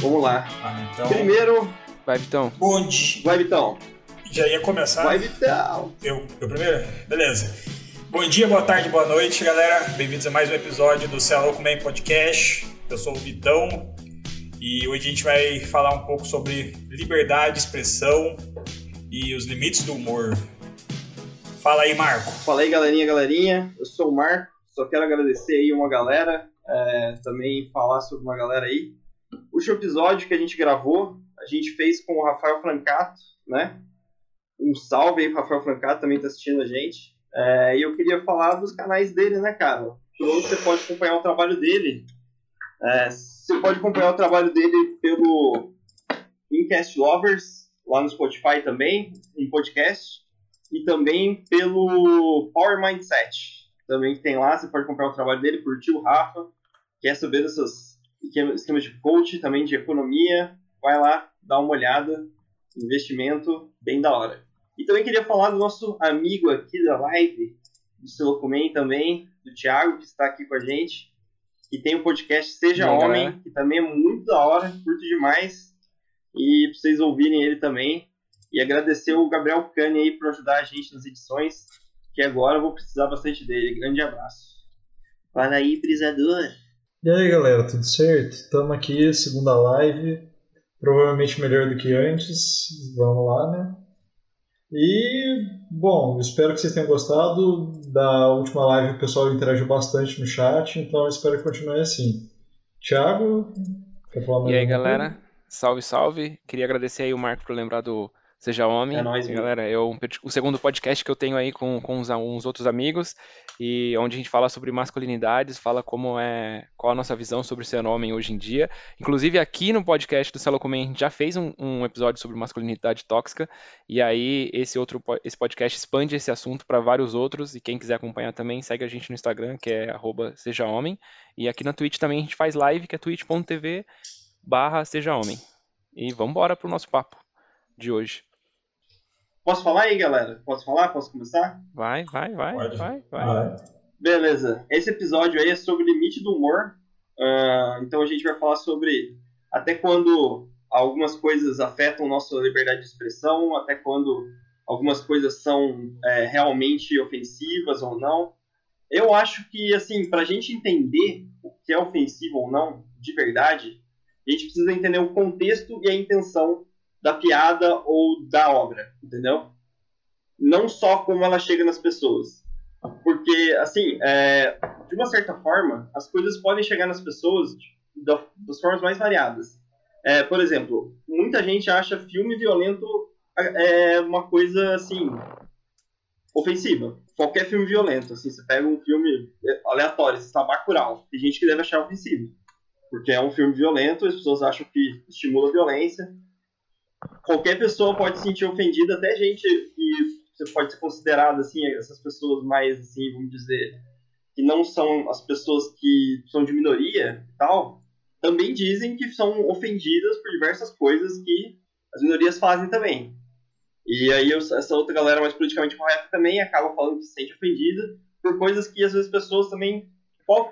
Vamos lá. Ah, então. Primeiro, Vai, Vitão. Bom dia. vai Vitão. Já ia começar. Vai Vitão. Eu, eu primeiro? Beleza. Bom dia, boa tarde, boa noite, galera. Bem-vindos a mais um episódio do Céu Louco Man Podcast. Eu sou o Vitão e hoje a gente vai falar um pouco sobre liberdade, expressão e os limites do humor. Fala aí, Marco. Fala aí, galerinha, galerinha. Eu sou o Marco. Só quero agradecer aí uma galera. é, também falar sobre uma galera aí. Último episódio que a gente gravou, a gente fez com o Rafael Francato, né? Um salve aí pro Rafael Francato, também tá assistindo a gente. É, e eu queria falar dos canais dele, né, cara? Onde você pode acompanhar o trabalho dele. É, você pode acompanhar o trabalho dele pelo Incast Lovers, lá no Spotify também, em podcast. E também pelo Power Mindset. Também que tem lá, você pode acompanhar o trabalho dele, curtir o Rafa. Quer saber desses esquemas de coach, também de economia, vai lá, dá uma olhada. Investimento bem da hora. E também queria falar do nosso amigo aqui da live, do Silocomen também, do Thiago, que está aqui com a gente. Que tem o podcast Seja E aí, Homem, galera? que também é muito da hora, curto demais. E pra vocês ouvirem ele também. E agradecer o Gabriel Cani aí por ajudar a gente nas edições, que agora eu vou precisar bastante dele. Grande abraço. Fala aí, brisador. E aí galera, tudo certo? Estamos aqui, segunda live, provavelmente melhor do que antes, vamos lá, né? E, bom, espero que vocês tenham gostado. Da última live o pessoal interagiu bastante no chat, então espero que continue assim. Thiago, quer falar mais E aí, galera? Salve, salve. Queria agradecer aí o Marco por lembrar do Seja Homem. É nóis, galera, é o, o segundo podcast que eu tenho aí com, com uns, uns outros amigos, e onde a gente fala sobre masculinidades, fala como é, qual a nossa visão sobre ser homem hoje em dia. Inclusive, aqui no podcast do Celo Comem, a gente já fez um, um episódio sobre masculinidade tóxica, e aí esse outro esse podcast expande esse assunto para vários outros, e quem quiser acompanhar também, segue a gente no Instagram, que é arroba Seja Homem. E aqui na Twitch também a gente faz live, que é twitch.tv barra Seja Homem. E vamos embora pro nosso papo de hoje. Posso falar aí, galera? Posso falar? Posso começar? Vai, vai, vai, Pode. vai, vai. Vai. Beleza. Esse episódio aí é sobre o limite do humor. Ah, então a gente vai falar sobre até quando algumas coisas afetam nossa liberdade de expressão, até quando algumas coisas são é, realmente ofensivas ou não. Eu acho que, assim, pra gente entender o que é ofensivo ou não, de verdade, a gente precisa entender o contexto e a intenção da piada ou da obra, entendeu? Não só como ela chega nas pessoas. Porque, assim, é, de uma certa forma, as coisas podem chegar nas pessoas das formas mais variadas. É, por exemplo, muita gente acha filme violento é, uma coisa, assim, ofensiva. Qualquer filme violento, assim, você pega um filme aleatório, você está Bacurau, tem gente que deve achar ofensivo. Porque é um filme violento, as pessoas acham que estimula a violência. Qualquer pessoa pode se sentir ofendida, até gente que pode ser considerado assim, essas pessoas mais assim, vamos dizer, que não são as pessoas que são de minoria e tal, também dizem que são ofendidas por diversas coisas que as minorias fazem também. E aí essa outra galera mais politicamente correta também acaba falando que se sente ofendida por coisas que às vezes pessoas também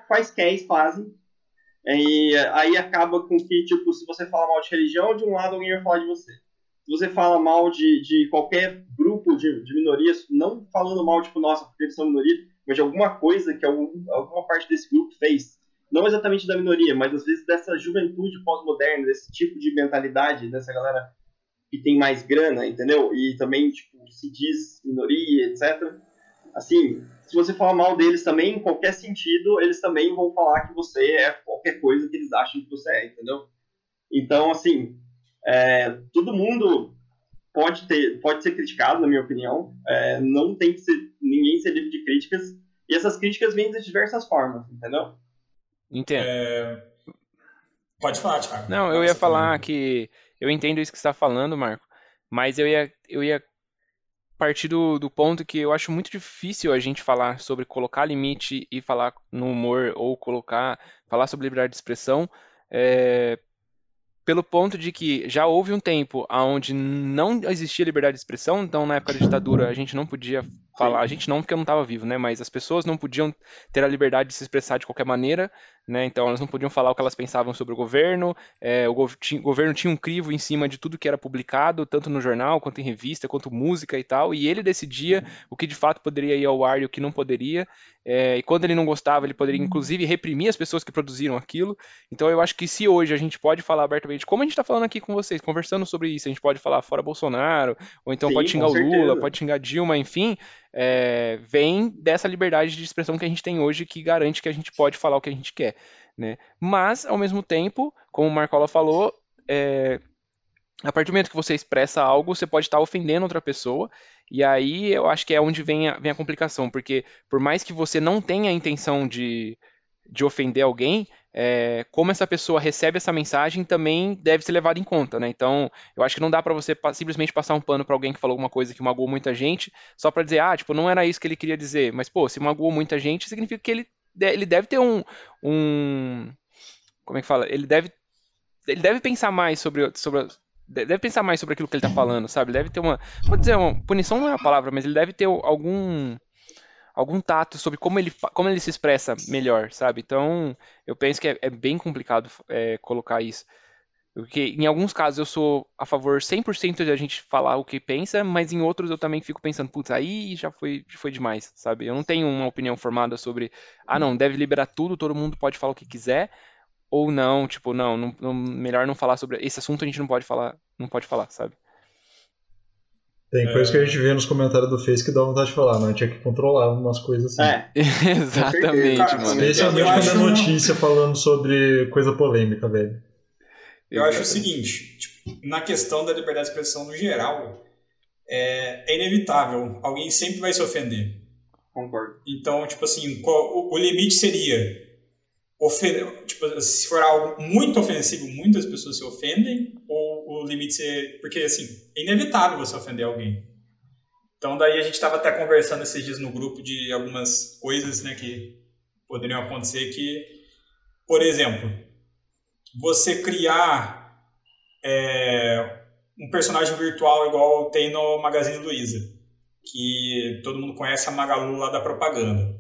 quaisquer fazem. E aí acaba com que, tipo, se você fala mal de religião, de um lado alguém vai falar de você você fala mal de, de qualquer grupo de, de minorias, não falando mal, tipo, nossa, porque eles são minoria, mas de alguma coisa que algum, alguma parte desse grupo fez, não exatamente da minoria, mas às vezes dessa juventude pós-moderna, desse tipo de mentalidade, dessa galera que tem mais grana, entendeu? E também, tipo, se diz minoria, etc. Assim, se você falar mal deles também, em qualquer sentido, eles também vão falar que você é qualquer coisa que eles acham que você é, entendeu? Então, assim, é, todo mundo pode ter pode ser criticado na minha opinião É, não tem que ser ninguém ser livre de críticas e essas críticas vêm de diversas formas entendeu Entendo. É, Pode falar, Thiago. Não, eu ia falar que eu entendo isso que você está falando, Marco, mas eu ia, eu ia partir do, do ponto que eu acho muito difícil a gente falar sobre colocar limite e falar no humor ou colocar, falar sobre liberdade de expressão, é, pelo ponto de que já houve um tempo onde não existia liberdade de expressão, então na época da ditadura a gente não podia falar. A gente não, porque eu não estava vivo, né? Mas as pessoas não podiam ter a liberdade de se expressar de qualquer maneira, né? Então elas não podiam falar o que elas pensavam sobre o governo. É, o, o, governo tinha um crivo em cima de tudo que era publicado, tanto no jornal, quanto em revista, quanto música e tal. E ele decidia o que de fato poderia ir ao ar e o que não poderia. É, e quando ele não gostava, ele poderia inclusive reprimir as pessoas que produziram aquilo. Então eu acho que se hoje a gente pode falar abertamente, como a gente está falando aqui com vocês, conversando sobre isso, a gente pode falar fora Bolsonaro, ou então Sim, pode xingar o Lula, pode xingar Dilma, enfim, é, vem dessa liberdade de expressão que a gente tem hoje que garante que a gente pode falar o que a gente quer. Né? Mas, ao mesmo tempo, como o Marcola falou, é, a partir do momento que você expressa algo, você pode estar ofendendo outra pessoa, e aí eu acho que é onde vem a, vem a complicação, porque por mais que você não tenha a intenção de, de ofender alguém, é, como essa pessoa recebe essa mensagem também deve ser levado em conta, né? Então, eu acho que não dá para você simplesmente passar um pano para alguém que falou alguma coisa que magoou muita gente, só para dizer, ah, tipo, não era isso que ele queria dizer. Mas, pô, se magoou muita gente, significa que ele, ele deve ter um, um. Como é que fala? Ele deve, ele deve pensar mais sobre, sobre deve pensar mais sobre aquilo que ele tá falando, sabe? Deve ter uma, vou dizer, uma punição não é a palavra, mas ele deve ter algum algum tato sobre como ele, como ele se expressa melhor, sabe? Então, eu penso que é, é bem complicado é, colocar isso. Porque em alguns casos eu sou a favor 100% de a gente falar o que pensa, mas em outros eu também fico pensando, putz, aí já foi, foi demais, sabe? Eu não tenho uma opinião formada sobre, ah, não, deve liberar tudo, todo mundo pode falar o que quiser, ou não, tipo, não, não, não melhor não falar sobre esse assunto, a gente não pode falar, não pode falar, sabe? Tem coisa que a gente vê nos comentários do Face que dá vontade de falar, não, tinha que controlar umas coisas assim. É, exatamente, mano. Especialmente quando é notícia falando sobre coisa polêmica, velho. Eu acho o seguinte, tipo, na questão da liberdade de expressão no geral, é, é inevitável, alguém sempre vai se ofender. Concordo. Então, tipo assim, qual, o, o limite seria tipo, se for algo muito ofensivo, muitas pessoas se ofendem, ou o limite ser. Porque, assim, é inevitável você ofender alguém. Então, daí a gente estava até conversando esses dias no grupo de algumas coisas né, que poderiam acontecer. Que, por exemplo, você criar é, um personagem virtual igual tem no Magazine Luiza, que todo mundo conhece a Magalu lá da propaganda.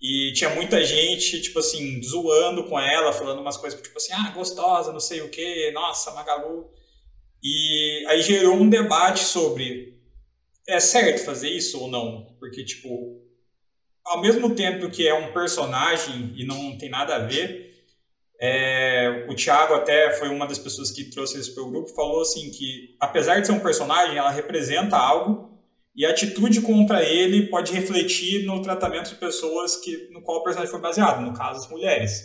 E tinha muita gente, tipo assim, zoando com ela, falando umas coisas tipo assim, ah, gostosa, não sei o que, nossa, Magalu. E aí gerou um debate sobre é certo fazer isso ou não? Porque, tipo, ao mesmo tempo que é um personagem e não tem nada a ver, é, o Thiago até foi uma das pessoas que trouxe isso para o grupo, falou assim que, apesar de ser um personagem, ela representa algo e a atitude contra ele pode refletir no tratamento de pessoas que, no qual o personagem foi baseado, no caso, as mulheres.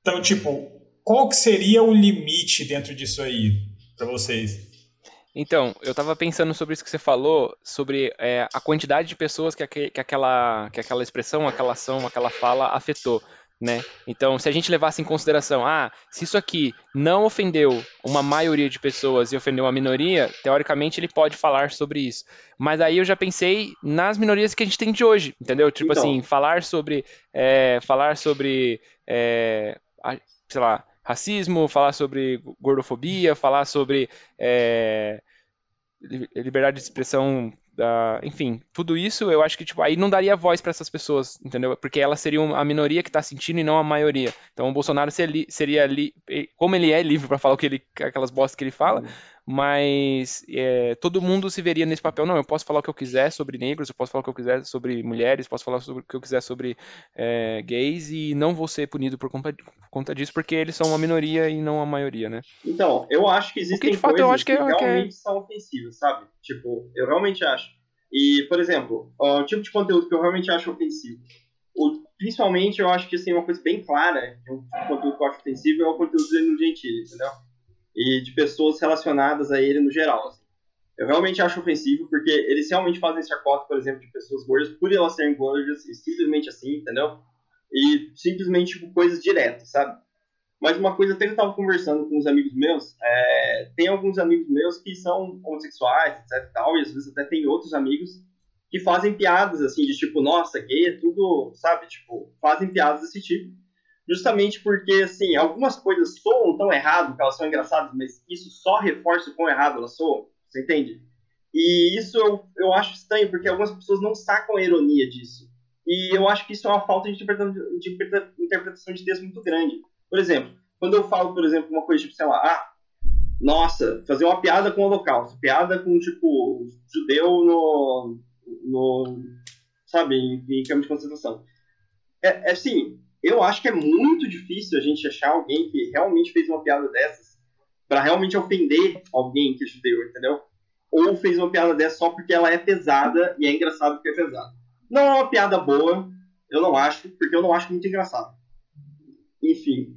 Então, tipo, qual que seria o limite dentro disso aí para vocês? Então, eu estava pensando sobre isso que você falou, sobre é, a quantidade de pessoas que, que, aquela, que aquela expressão, aquela ação, aquela fala afetou né? Então, se a gente levasse em consideração, ah, se isso aqui não ofendeu uma maioria de pessoas e ofendeu uma minoria, teoricamente ele pode falar sobre isso. Mas aí eu já pensei nas minorias que a gente tem de hoje, entendeu? Tipo então. assim, falar sobre, é, falar sobre, é, sei lá, racismo, falar sobre gordofobia, falar sobre é, liberdade de expressão Uh, enfim, tudo isso eu acho que tipo, aí não daria voz para essas pessoas, entendeu? Porque elas seriam a minoria que está sentindo e não a maioria. Então o Bolsonaro seria, seria como ele é livre para falar o que ele, aquelas bostas que ele fala, uhum mas é, todo mundo se veria nesse papel. Não, eu posso falar o que eu quiser sobre negros, eu posso falar o que eu quiser sobre mulheres, posso falar sobre o que eu quiser sobre é, gays e não vou ser punido por conta, por conta, disso, porque eles são uma minoria e não a maioria, né? Então, eu acho que existem que, coisas eu acho que, que é, realmente que é... são ofensivas, sabe? Tipo, eu realmente acho. E, por exemplo, o tipo de conteúdo que eu realmente acho ofensivo. O, principalmente, eu acho que assim, uma coisa bem clara de um tipo de conteúdo que eu acho ofensivo é o conteúdo do Danilo Gentili, entendeu? E de pessoas relacionadas a ele no geral. Assim. Eu realmente acho ofensivo, porque eles realmente fazem chacota, por exemplo, de pessoas gordas por elas serem gordas, e simplesmente assim, entendeu? E simplesmente, tipo, coisas diretas, sabe? Mas uma coisa até que eu tava conversando com uns amigos meus, é, tem alguns amigos meus que são homossexuais, etc e tal, e às vezes até tem outros amigos que fazem piadas, assim, de tipo, nossa, gay é tudo, sabe? Tipo, fazem piadas desse tipo justamente porque, assim, algumas coisas soam tão errado que elas são engraçadas, mas isso só reforça o quão errado elas soam, você entende? E isso eu, eu acho estranho, porque algumas pessoas não sacam a ironia disso. E eu acho que isso é uma falta de interpretação de texto muito grande. Por exemplo, quando eu falo, por exemplo, uma coisa tipo, sei lá, ah, nossa, fazer uma piada com o holocausto, piada com, tipo, judeu no, no sabe, em, em campo de concentração. É, é assim, eu acho que é muito difícil a gente achar alguém que realmente fez uma piada dessas para realmente ofender alguém que é judeu, entendeu? Ou fez uma piada dessa só porque ela é pesada e é engraçado porque é pesada. Não é uma piada boa, eu não acho, porque eu não acho muito engraçado. Enfim.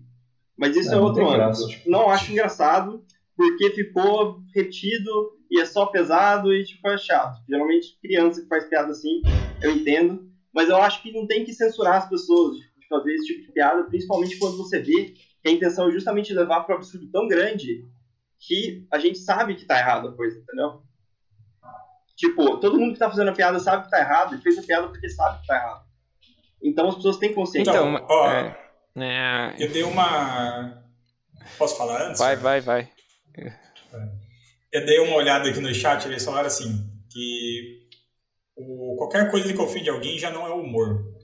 Mas isso é, é outro âmbito. Não acho engraçado, porque ficou repetido e é só pesado e tipo é chato. Geralmente criança que faz piada assim, eu entendo, mas eu acho que não tem que censurar as pessoas fazer esse tipo de piada, principalmente quando você vê que a intenção é justamente levar para um absurdo tão grande que a gente sabe que tá errado a coisa, entendeu? Tipo, todo mundo que tá fazendo a piada sabe que tá errado e fez a piada porque sabe que tá errado. Então as pessoas têm consciência. Então, ó, é, é... eu dei uma. Posso falar antes? Vai, vai, vai. Eu dei uma olhada aqui no chat, eles falaram assim, que o, qualquer coisa que ofende alguém já não é humor.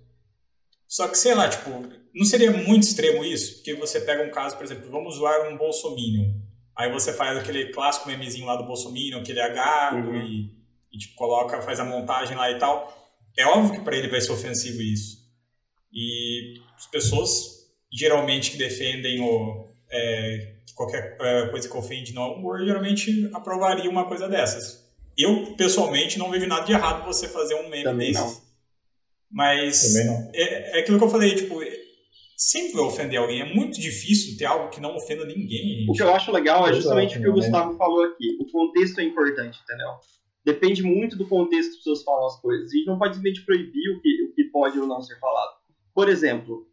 Só que, sei lá, tipo, não seria muito extremo isso? Porque você pega um caso, por exemplo, vamos zoar um bolsominion. Aí você faz aquele clássico memezinho lá do bolsominion, aquele agado uhum. e, e, tipo, coloca, faz a montagem lá e tal. É óbvio que para ele vai ser ofensivo isso. E as pessoas, geralmente, que defendem o, é, qualquer é, coisa que ofende no humor, geralmente aprovaria uma coisa dessas. Eu, pessoalmente, não vejo nada de errado você fazer um meme Também desses. Não. Mas não. É, é aquilo que eu falei, tipo, sempre vai ofender alguém. É muito difícil ter algo que não ofenda ninguém. Gente. O que eu acho legal é justamente o que o Gustavo falou aqui. O contexto é importante, entendeu? Depende muito do contexto que as pessoas falam as coisas. E não pode simplesmente proibir o que, o que pode ou não ser falado. Por exemplo,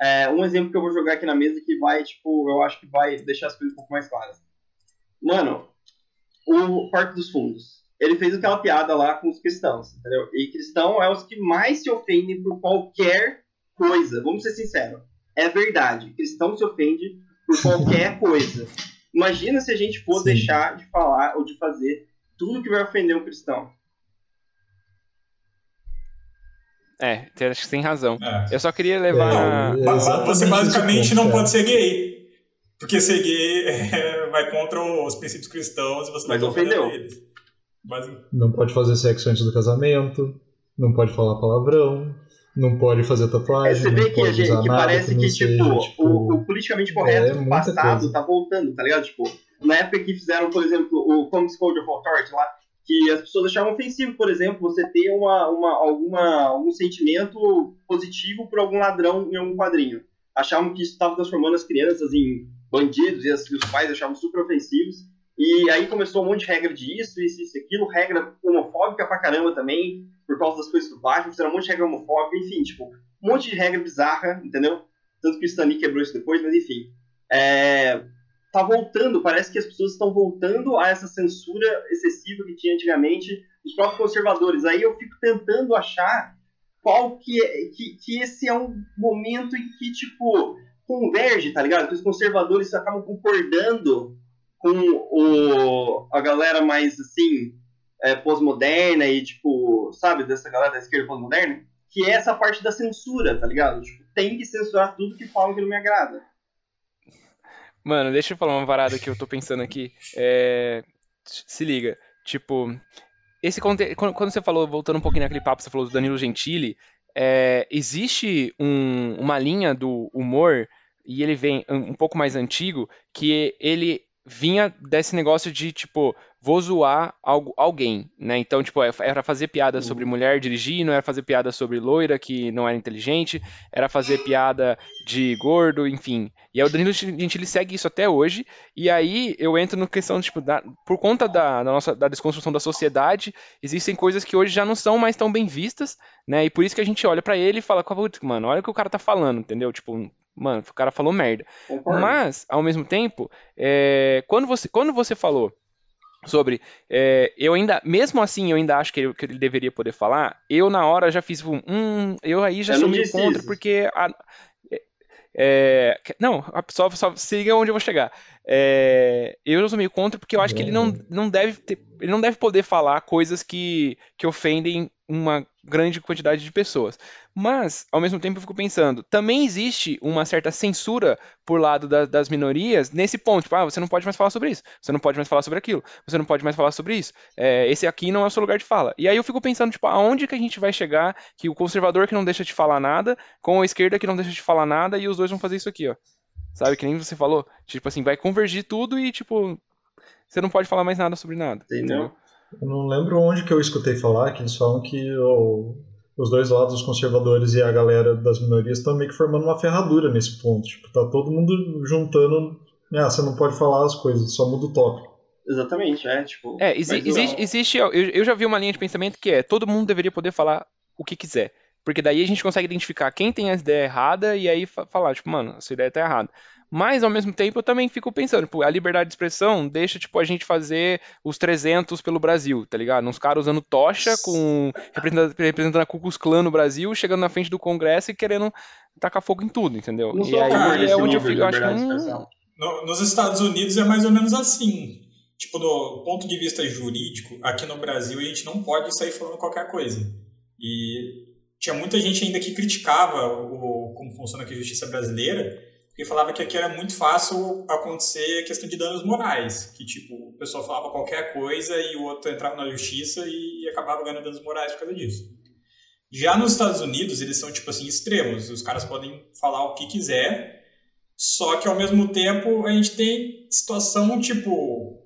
é, um exemplo que eu vou jogar aqui na mesa que vai, tipo, eu acho que vai deixar as coisas um pouco mais claras. Mano, o Parque dos Fundos. Ele fez aquela piada lá com os cristãos, entendeu? E cristão é os que mais se ofendem por qualquer coisa. Vamos ser sinceros. É verdade. Cristão se ofende por qualquer coisa. Imagina se a gente for Sim. deixar de falar ou de fazer tudo que vai ofender um cristão. É, acho que tem razão. É. Eu só queria levar. É, você basicamente não pode ser gay. Porque ser gay é, vai contra os princípios cristãos e você Mas ofendeu. Eles. Não pode fazer sexo antes do casamento, não pode falar palavrão, não pode fazer tatuagem. É, você vê que, a gente, que parece que, que tipo, seja, tipo, o, o, politicamente correto é, do passado coisa. tá voltando, tá ligado? Tipo, na época que fizeram, por exemplo, o Comics Code of Authority lá, que as pessoas achavam ofensivo, por exemplo, você ter uma, uma, alguma, algum sentimento positivo por algum ladrão em algum quadrinho. Achavam que isso estava transformando as crianças em bandidos e, as, e os pais achavam super ofensivos. E aí começou um monte de regra disso, isso, isso, aquilo, regra homofóbica pra caramba também, por causa das coisas do Batman, fizeram um monte de regra homofóbica, enfim, tipo, um monte de regra bizarra, entendeu? Tanto que o Stanley quebrou isso depois, mas enfim. É, tá voltando, parece que as pessoas estão voltando a essa censura excessiva que tinha antigamente, os próprios conservadores. Aí eu fico tentando achar qual que é, que, que esse é um momento em que, tipo, converge, tá ligado? Que os conservadores acabam concordando com o, a galera mais, assim, é, pós-moderna e, tipo, sabe, dessa galera da esquerda pós-moderna, que é essa parte da censura, tá ligado? Tipo, tem que censurar tudo que falam que não me agrada. Mano, deixa eu falar uma varada que eu tô pensando aqui. É... Se liga, tipo, esse conte... quando você falou, voltando um pouquinho naquele papo, você falou do Danilo Gentili, é... existe um... uma linha do humor, e ele vem um pouco mais antigo, que ele vinha desse negócio de, tipo, vou zoar algo, alguém, né? Então, tipo, é, era fazer piada sobre uhum. mulher dirigindo, era fazer piada sobre loira que não era inteligente, era fazer piada de gordo, enfim. E aí o Danilo Gentili segue isso até hoje, e aí eu entro na questão, tipo, da, por conta da, da, nossa da desconstrução da sociedade, existem coisas que hoje já não são mais tão bem vistas, né? E por isso que a gente olha para ele e fala, mano, olha o que o cara tá falando, entendeu? Tipo, mano, o cara falou merda. Mas, ao mesmo tempo, é, quando, você, quando você falou sobre. É, eu ainda, mesmo assim, eu ainda acho que ele, que ele, deveria poder falar. Eu, na hora, já fiz um. eu aí já eu sou meio contra, porque. A, é, É, não, só, só siga onde eu vou chegar. É, eu sou meio contra porque eu acho que ele não, não deve ter, ele não deve poder falar coisas que, que ofendem uma grande quantidade de pessoas. Mas, ao mesmo tempo, eu fico pensando, também existe uma certa censura por lado da, das minorias nesse ponto. Tipo, ah, você não pode mais falar sobre isso, você não pode mais falar sobre aquilo, você não pode mais falar sobre isso. É, esse aqui não é o seu lugar de fala. E aí eu fico pensando, tipo, aonde que a gente vai chegar que o conservador que não deixa de falar nada, com a esquerda que não deixa de falar nada, e os dois vão fazer isso aqui, ó. Sabe, que nem você falou. Tipo assim, vai convergir tudo e, tipo, você não pode falar mais nada sobre nada. Entendeu? Eu não lembro onde que eu escutei falar que eles falam que os dois lados, os conservadores e a galera das minorias, estão meio que formando uma ferradura nesse ponto. Tipo, tá todo mundo juntando. Ah, você não pode falar as coisas, só muda o tópico. Exatamente, é, tipo. É, exi existe, existe eu, eu já vi uma linha de pensamento que é todo mundo deveria poder falar o que quiser. Porque daí a gente consegue identificar quem tem a ideia errada e aí falar, tipo, mano, essa ideia tá errada. Mas, ao mesmo tempo, eu também fico pensando, tipo, a liberdade de expressão deixa, tipo, a gente fazer os 300 pelo Brasil, tá ligado? Uns caras usando tocha, com representando, representando a Ku Klux Klan no Brasil, chegando na frente do Congresso e querendo tacar fogo em tudo, entendeu? Não e aí cara, é onde eu fico, eu acho que... liberdade de Hum, expressão. No- nos Estados Unidos é mais ou menos assim. Tipo, do ponto de vista jurídico, aqui no Brasil a gente não pode sair falando qualquer coisa. E tinha muita gente ainda que criticava o, como funciona aqui a justiça brasileira, porque falava que aqui era muito fácil acontecer a questão de danos morais. Que, tipo, o pessoal falava qualquer coisa e o outro entrava na justiça e acabava ganhando danos morais por causa disso. Já nos Estados Unidos, eles são, tipo assim, extremos. Os caras podem falar o que quiser, só que ao mesmo tempo a gente tem situação tipo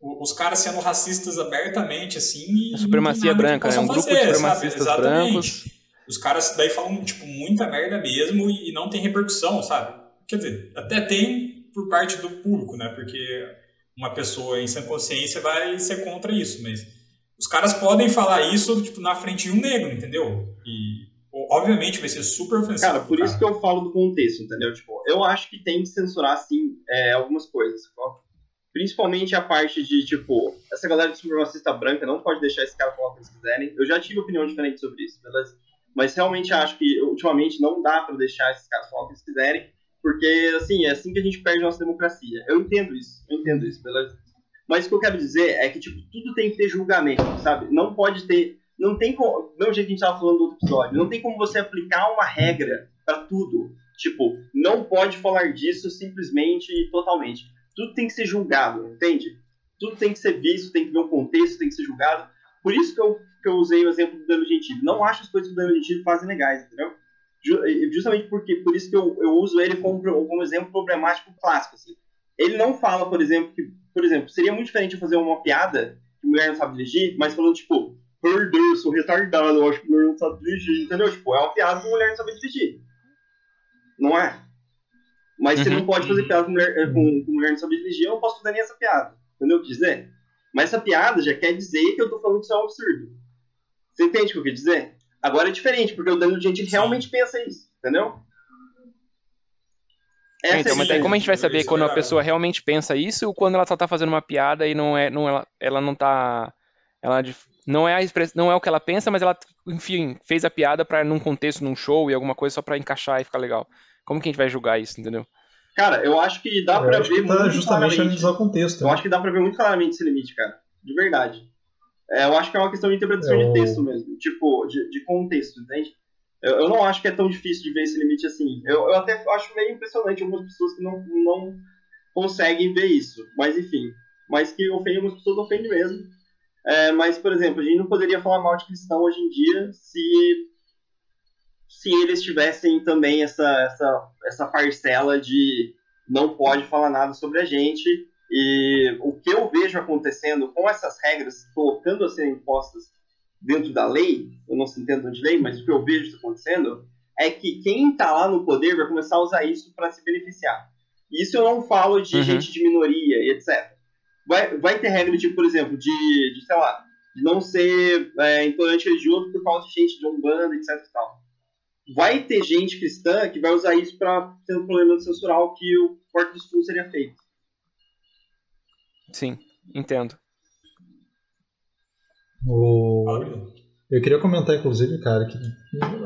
os caras sendo racistas abertamente assim e A supremacia branca, né? possam Um grupo de fazer, sabe? supremacistas Exatamente. brancos. Os caras daí falam tipo muita merda mesmo e não tem repercussão, sabe? Quer dizer, até tem por parte do público, né? Porque uma pessoa em sã consciência vai ser contra isso, mas os caras podem falar isso tipo na frente de um negro, entendeu? E obviamente vai ser super ofensivo. Cara, por isso que eu falo do contexto, entendeu? Tipo, eu acho que tem que censurar, sim, é, algumas coisas. ó. Principalmente a parte de, tipo, essa galera de supremacista branca não pode deixar esse cara falar o que eles quiserem. Eu já tive opinião diferente sobre isso, beleza? Mas realmente acho que, ultimamente, não dá pra deixar esses caras falar o que eles quiserem, porque, assim, é assim que a gente perde nossa democracia. Eu entendo isso, eu entendo isso, beleza? Mas o que eu quero dizer é que, tipo, tudo tem que ter julgamento, sabe? Não pode ter. Não tem como. Mesmo jeito que a gente tava falando do outro episódio, não tem como você aplicar uma regra pra tudo. Tipo, não pode falar disso simplesmente e totalmente. Tudo tem que ser julgado, entende? Tudo tem que ser visto, tem que ver o contexto, tem que ser julgado. Por isso que eu, que eu usei o exemplo do Danilo Gentili. Não acho as coisas que o Danilo Gentili fazem legais, entendeu? Ju- Justamente porque, por isso que eu, eu uso ele como, como exemplo problemático clássico. Assim. Ele não fala, por exemplo, que, por exemplo, seria muito diferente eu fazer uma piada que mulher não sabe dirigir, mas falando, tipo, perdeu, eu sou retardado, eu acho que mulher não sabe dirigir, entendeu? Tipo, é uma piada que mulher não sabe dirigir. Não é? Mas você Uhum. não pode fazer piada com mulher, eh, com, com mulher não sabe dirigir, eu não posso fazer nem essa piada. Entendeu o que dizer? Mas essa piada já quer dizer que eu tô falando que isso é um absurdo. Você entende o que eu quis dizer? Agora é diferente, porque o Danilo Gentili realmente pensa isso, entendeu? É, Essa então, é mas daí como a gente vai saber Isso é quando a pessoa realmente pensa isso ou quando ela só tá fazendo uma piada e não é, não, ela, ela não tá, ela não é a express, não é o que ela pensa, mas ela, enfim, fez a piada para num contexto, num show e alguma coisa só pra encaixar e ficar legal. Como que a gente vai julgar isso, entendeu? Cara, eu acho que dá Eu pra acho ver que tá muito justamente claramente. analisar o contexto. Eu né? acho que dá pra ver muito claramente esse limite, cara. De verdade. É, eu acho que é uma questão de interpretação É, de texto mesmo. Tipo, de, de contexto, entende? Eu, eu não acho que é tão difícil de ver esse limite assim. Eu, eu até acho meio impressionante algumas pessoas que não, não conseguem ver isso. Mas enfim. Mas que ofende algumas pessoas, ofende mesmo. É, mas, por exemplo, a gente não poderia falar mal de cristão hoje em dia se, se eles tivessem também essa, essa, essa parcela de não pode falar nada sobre a gente. E o que eu vejo acontecendo com essas regras colocando a serem impostas dentro da lei, eu não sei entendo de lei, mas o que eu vejo acontecendo é que quem está lá no poder vai começar a usar isso para se beneficiar. Isso eu não falo de Uhum. gente de minoria etc. Vai, vai ter regra de, por exemplo, de, de sei lá, de não ser é, intolerante religioso por causa de gente de umbanda, etc e tal. Vai ter gente cristã que vai usar isso para ter um problema censural que o Porto dos Fundos seria feito. Sim, entendo. O-. Eu queria comentar, inclusive, cara, que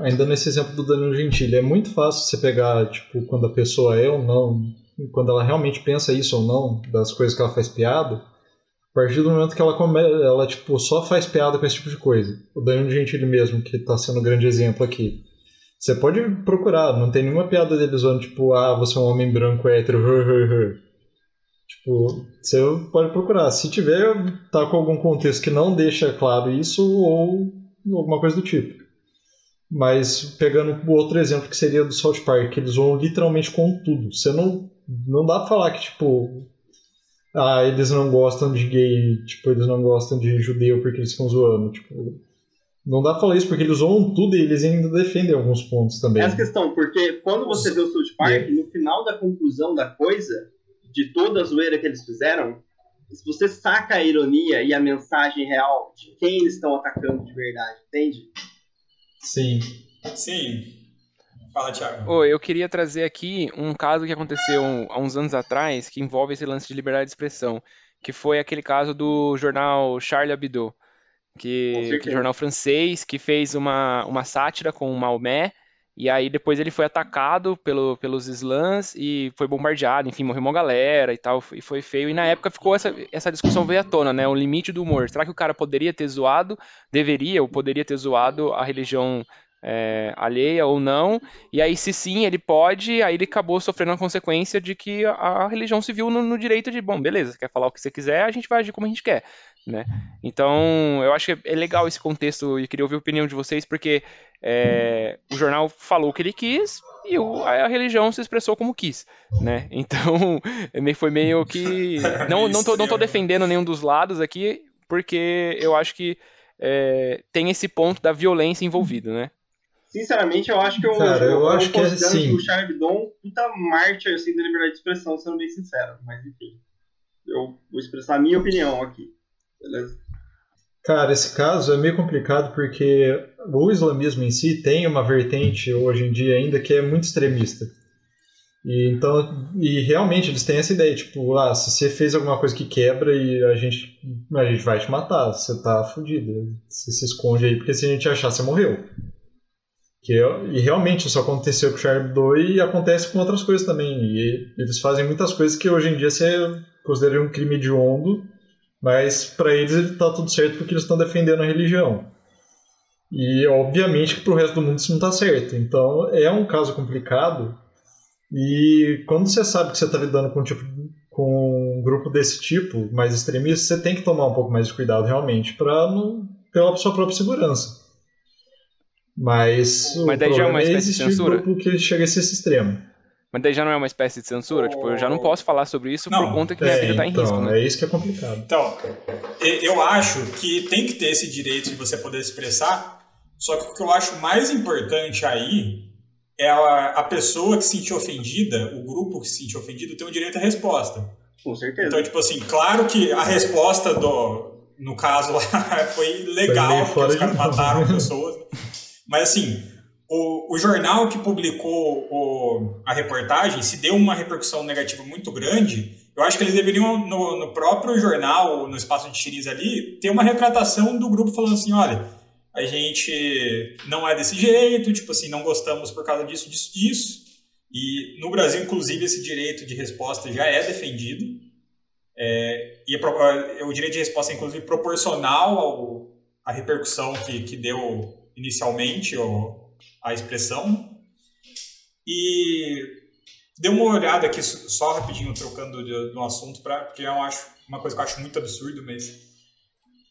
ainda nesse exemplo do Danilo Gentili, é muito fácil você pegar, tipo, quando a pessoa é ou não, quando ela realmente pensa isso ou não, das coisas que ela faz piada, a partir do momento que ela, come, ela tipo, só faz piada com esse tipo de coisa. O Danilo Gentili mesmo, que está sendo um grande exemplo aqui. Você pode procurar, não tem nenhuma piada dele zoando, tipo, ah, você é um homem branco hétero, her, her, her. Tipo, você pode procurar. Se tiver, tá com algum contexto que não deixa claro isso, ou alguma coisa do tipo. Mas pegando o outro exemplo que seria do South Park, que eles vão literalmente com tudo. Você não não dá pra falar que tipo ah, eles não gostam de gay, tipo, eles não gostam de judeu porque eles ficam zoando, tipo, não dá pra falar isso porque eles zoam tudo e eles ainda defendem alguns pontos também. Essa questão, porque quando você vê o South Park, no final da conclusão da coisa, de toda a zoeira que eles fizeram, se você saca a ironia e a mensagem real de quem eles estão atacando de verdade, entende? Sim. Sim. Fala, Thiago. Oh, eu queria trazer aqui um caso que aconteceu há uns anos atrás, que envolve esse lance de liberdade de expressão, que foi aquele caso do jornal Charlie Hebdo, que, que jornal francês, que fez uma, uma sátira com o Maomé, e aí depois ele foi atacado pelo, pelos slams e foi bombardeado, enfim, morreu uma galera e tal, e foi feio. E na época ficou essa, essa discussão veio à tona, né? O limite do humor. Será que o cara poderia ter zoado, deveria ou poderia ter zoado a religião é, alheia ou não? E aí, se sim, ele pode, aí ele acabou sofrendo a consequência de que a, a religião se viu no, no, direito de, bom, beleza, quer falar o que você quiser, a gente vai agir como a gente quer. Né? Então, eu acho que é legal esse contexto e queria ouvir a opinião de vocês, porque é, o jornal falou o que ele quis e o, a religião se expressou como quis, né? Então, foi meio que... Não, não, tô, não tô defendendo nenhum dos lados aqui, porque eu acho que é, tem esse ponto da violência envolvido, né? Sinceramente, eu acho que eu, Cara, eu, eu acho que é assim. o Hebdo puta mártir assim, da liberdade de expressão, sendo bem sincero, mas enfim. Eu vou expressar a minha opinião aqui. Beleza? Cara, esse caso é meio complicado porque o islamismo em si tem uma vertente hoje em dia ainda que é muito extremista. E então, e realmente eles têm essa ideia, tipo, ah, se você fez alguma coisa que quebra e a gente, a gente vai te matar, você tá fudido. Você se esconde aí porque se a gente achar, você morreu. Que, e realmente isso aconteceu com o Charlie Hebdo e acontece com outras coisas também. E eles fazem muitas coisas que hoje em dia você considera um crime hediondo mas para eles está tudo certo porque eles estão defendendo a religião. E obviamente que para o resto do mundo isso não está certo. Então é um caso complicado. E quando você sabe que você está lidando com um, tipo, com um grupo desse tipo, mais extremista, você tem que tomar um pouco mais de cuidado realmente para pela sua própria segurança. Mas, Mas daí já é uma espécie de censura. grupo que chega a ser esse extremo. Mas daí já não é uma espécie de censura? Oh. Tipo, eu já não posso falar sobre isso não, por conta que minha vida está em então, risco. Né? É isso que é complicado. Então, eu acho que tem que ter esse direito de você poder expressar, só que o que eu acho mais importante aí é a, a pessoa que se sentir ofendida, o grupo que se sentir ofendido, tem o direito à resposta. Com certeza. Então, tipo assim, claro que a resposta do, no caso lá, foi legal, foi porque os caras mataram pessoas. Né? Mas assim, o, o jornal que publicou o, a reportagem, se deu uma repercussão negativa muito grande, eu acho que eles deveriam, no, no próprio jornal, no espaço de Xiriz ali, ter uma retratação do grupo falando assim, olha, a gente não é desse jeito, tipo assim, não gostamos por causa disso, disso, disso. E no Brasil, inclusive, esse direito de resposta já é defendido. É, e é, o direito de resposta é, inclusive, proporcional ao, à repercussão que, que deu inicialmente, ou, a expressão. E dê uma olhada aqui, só rapidinho, trocando de, de um assunto, pra, porque eu acho uma coisa que eu acho muito absurdo, mas.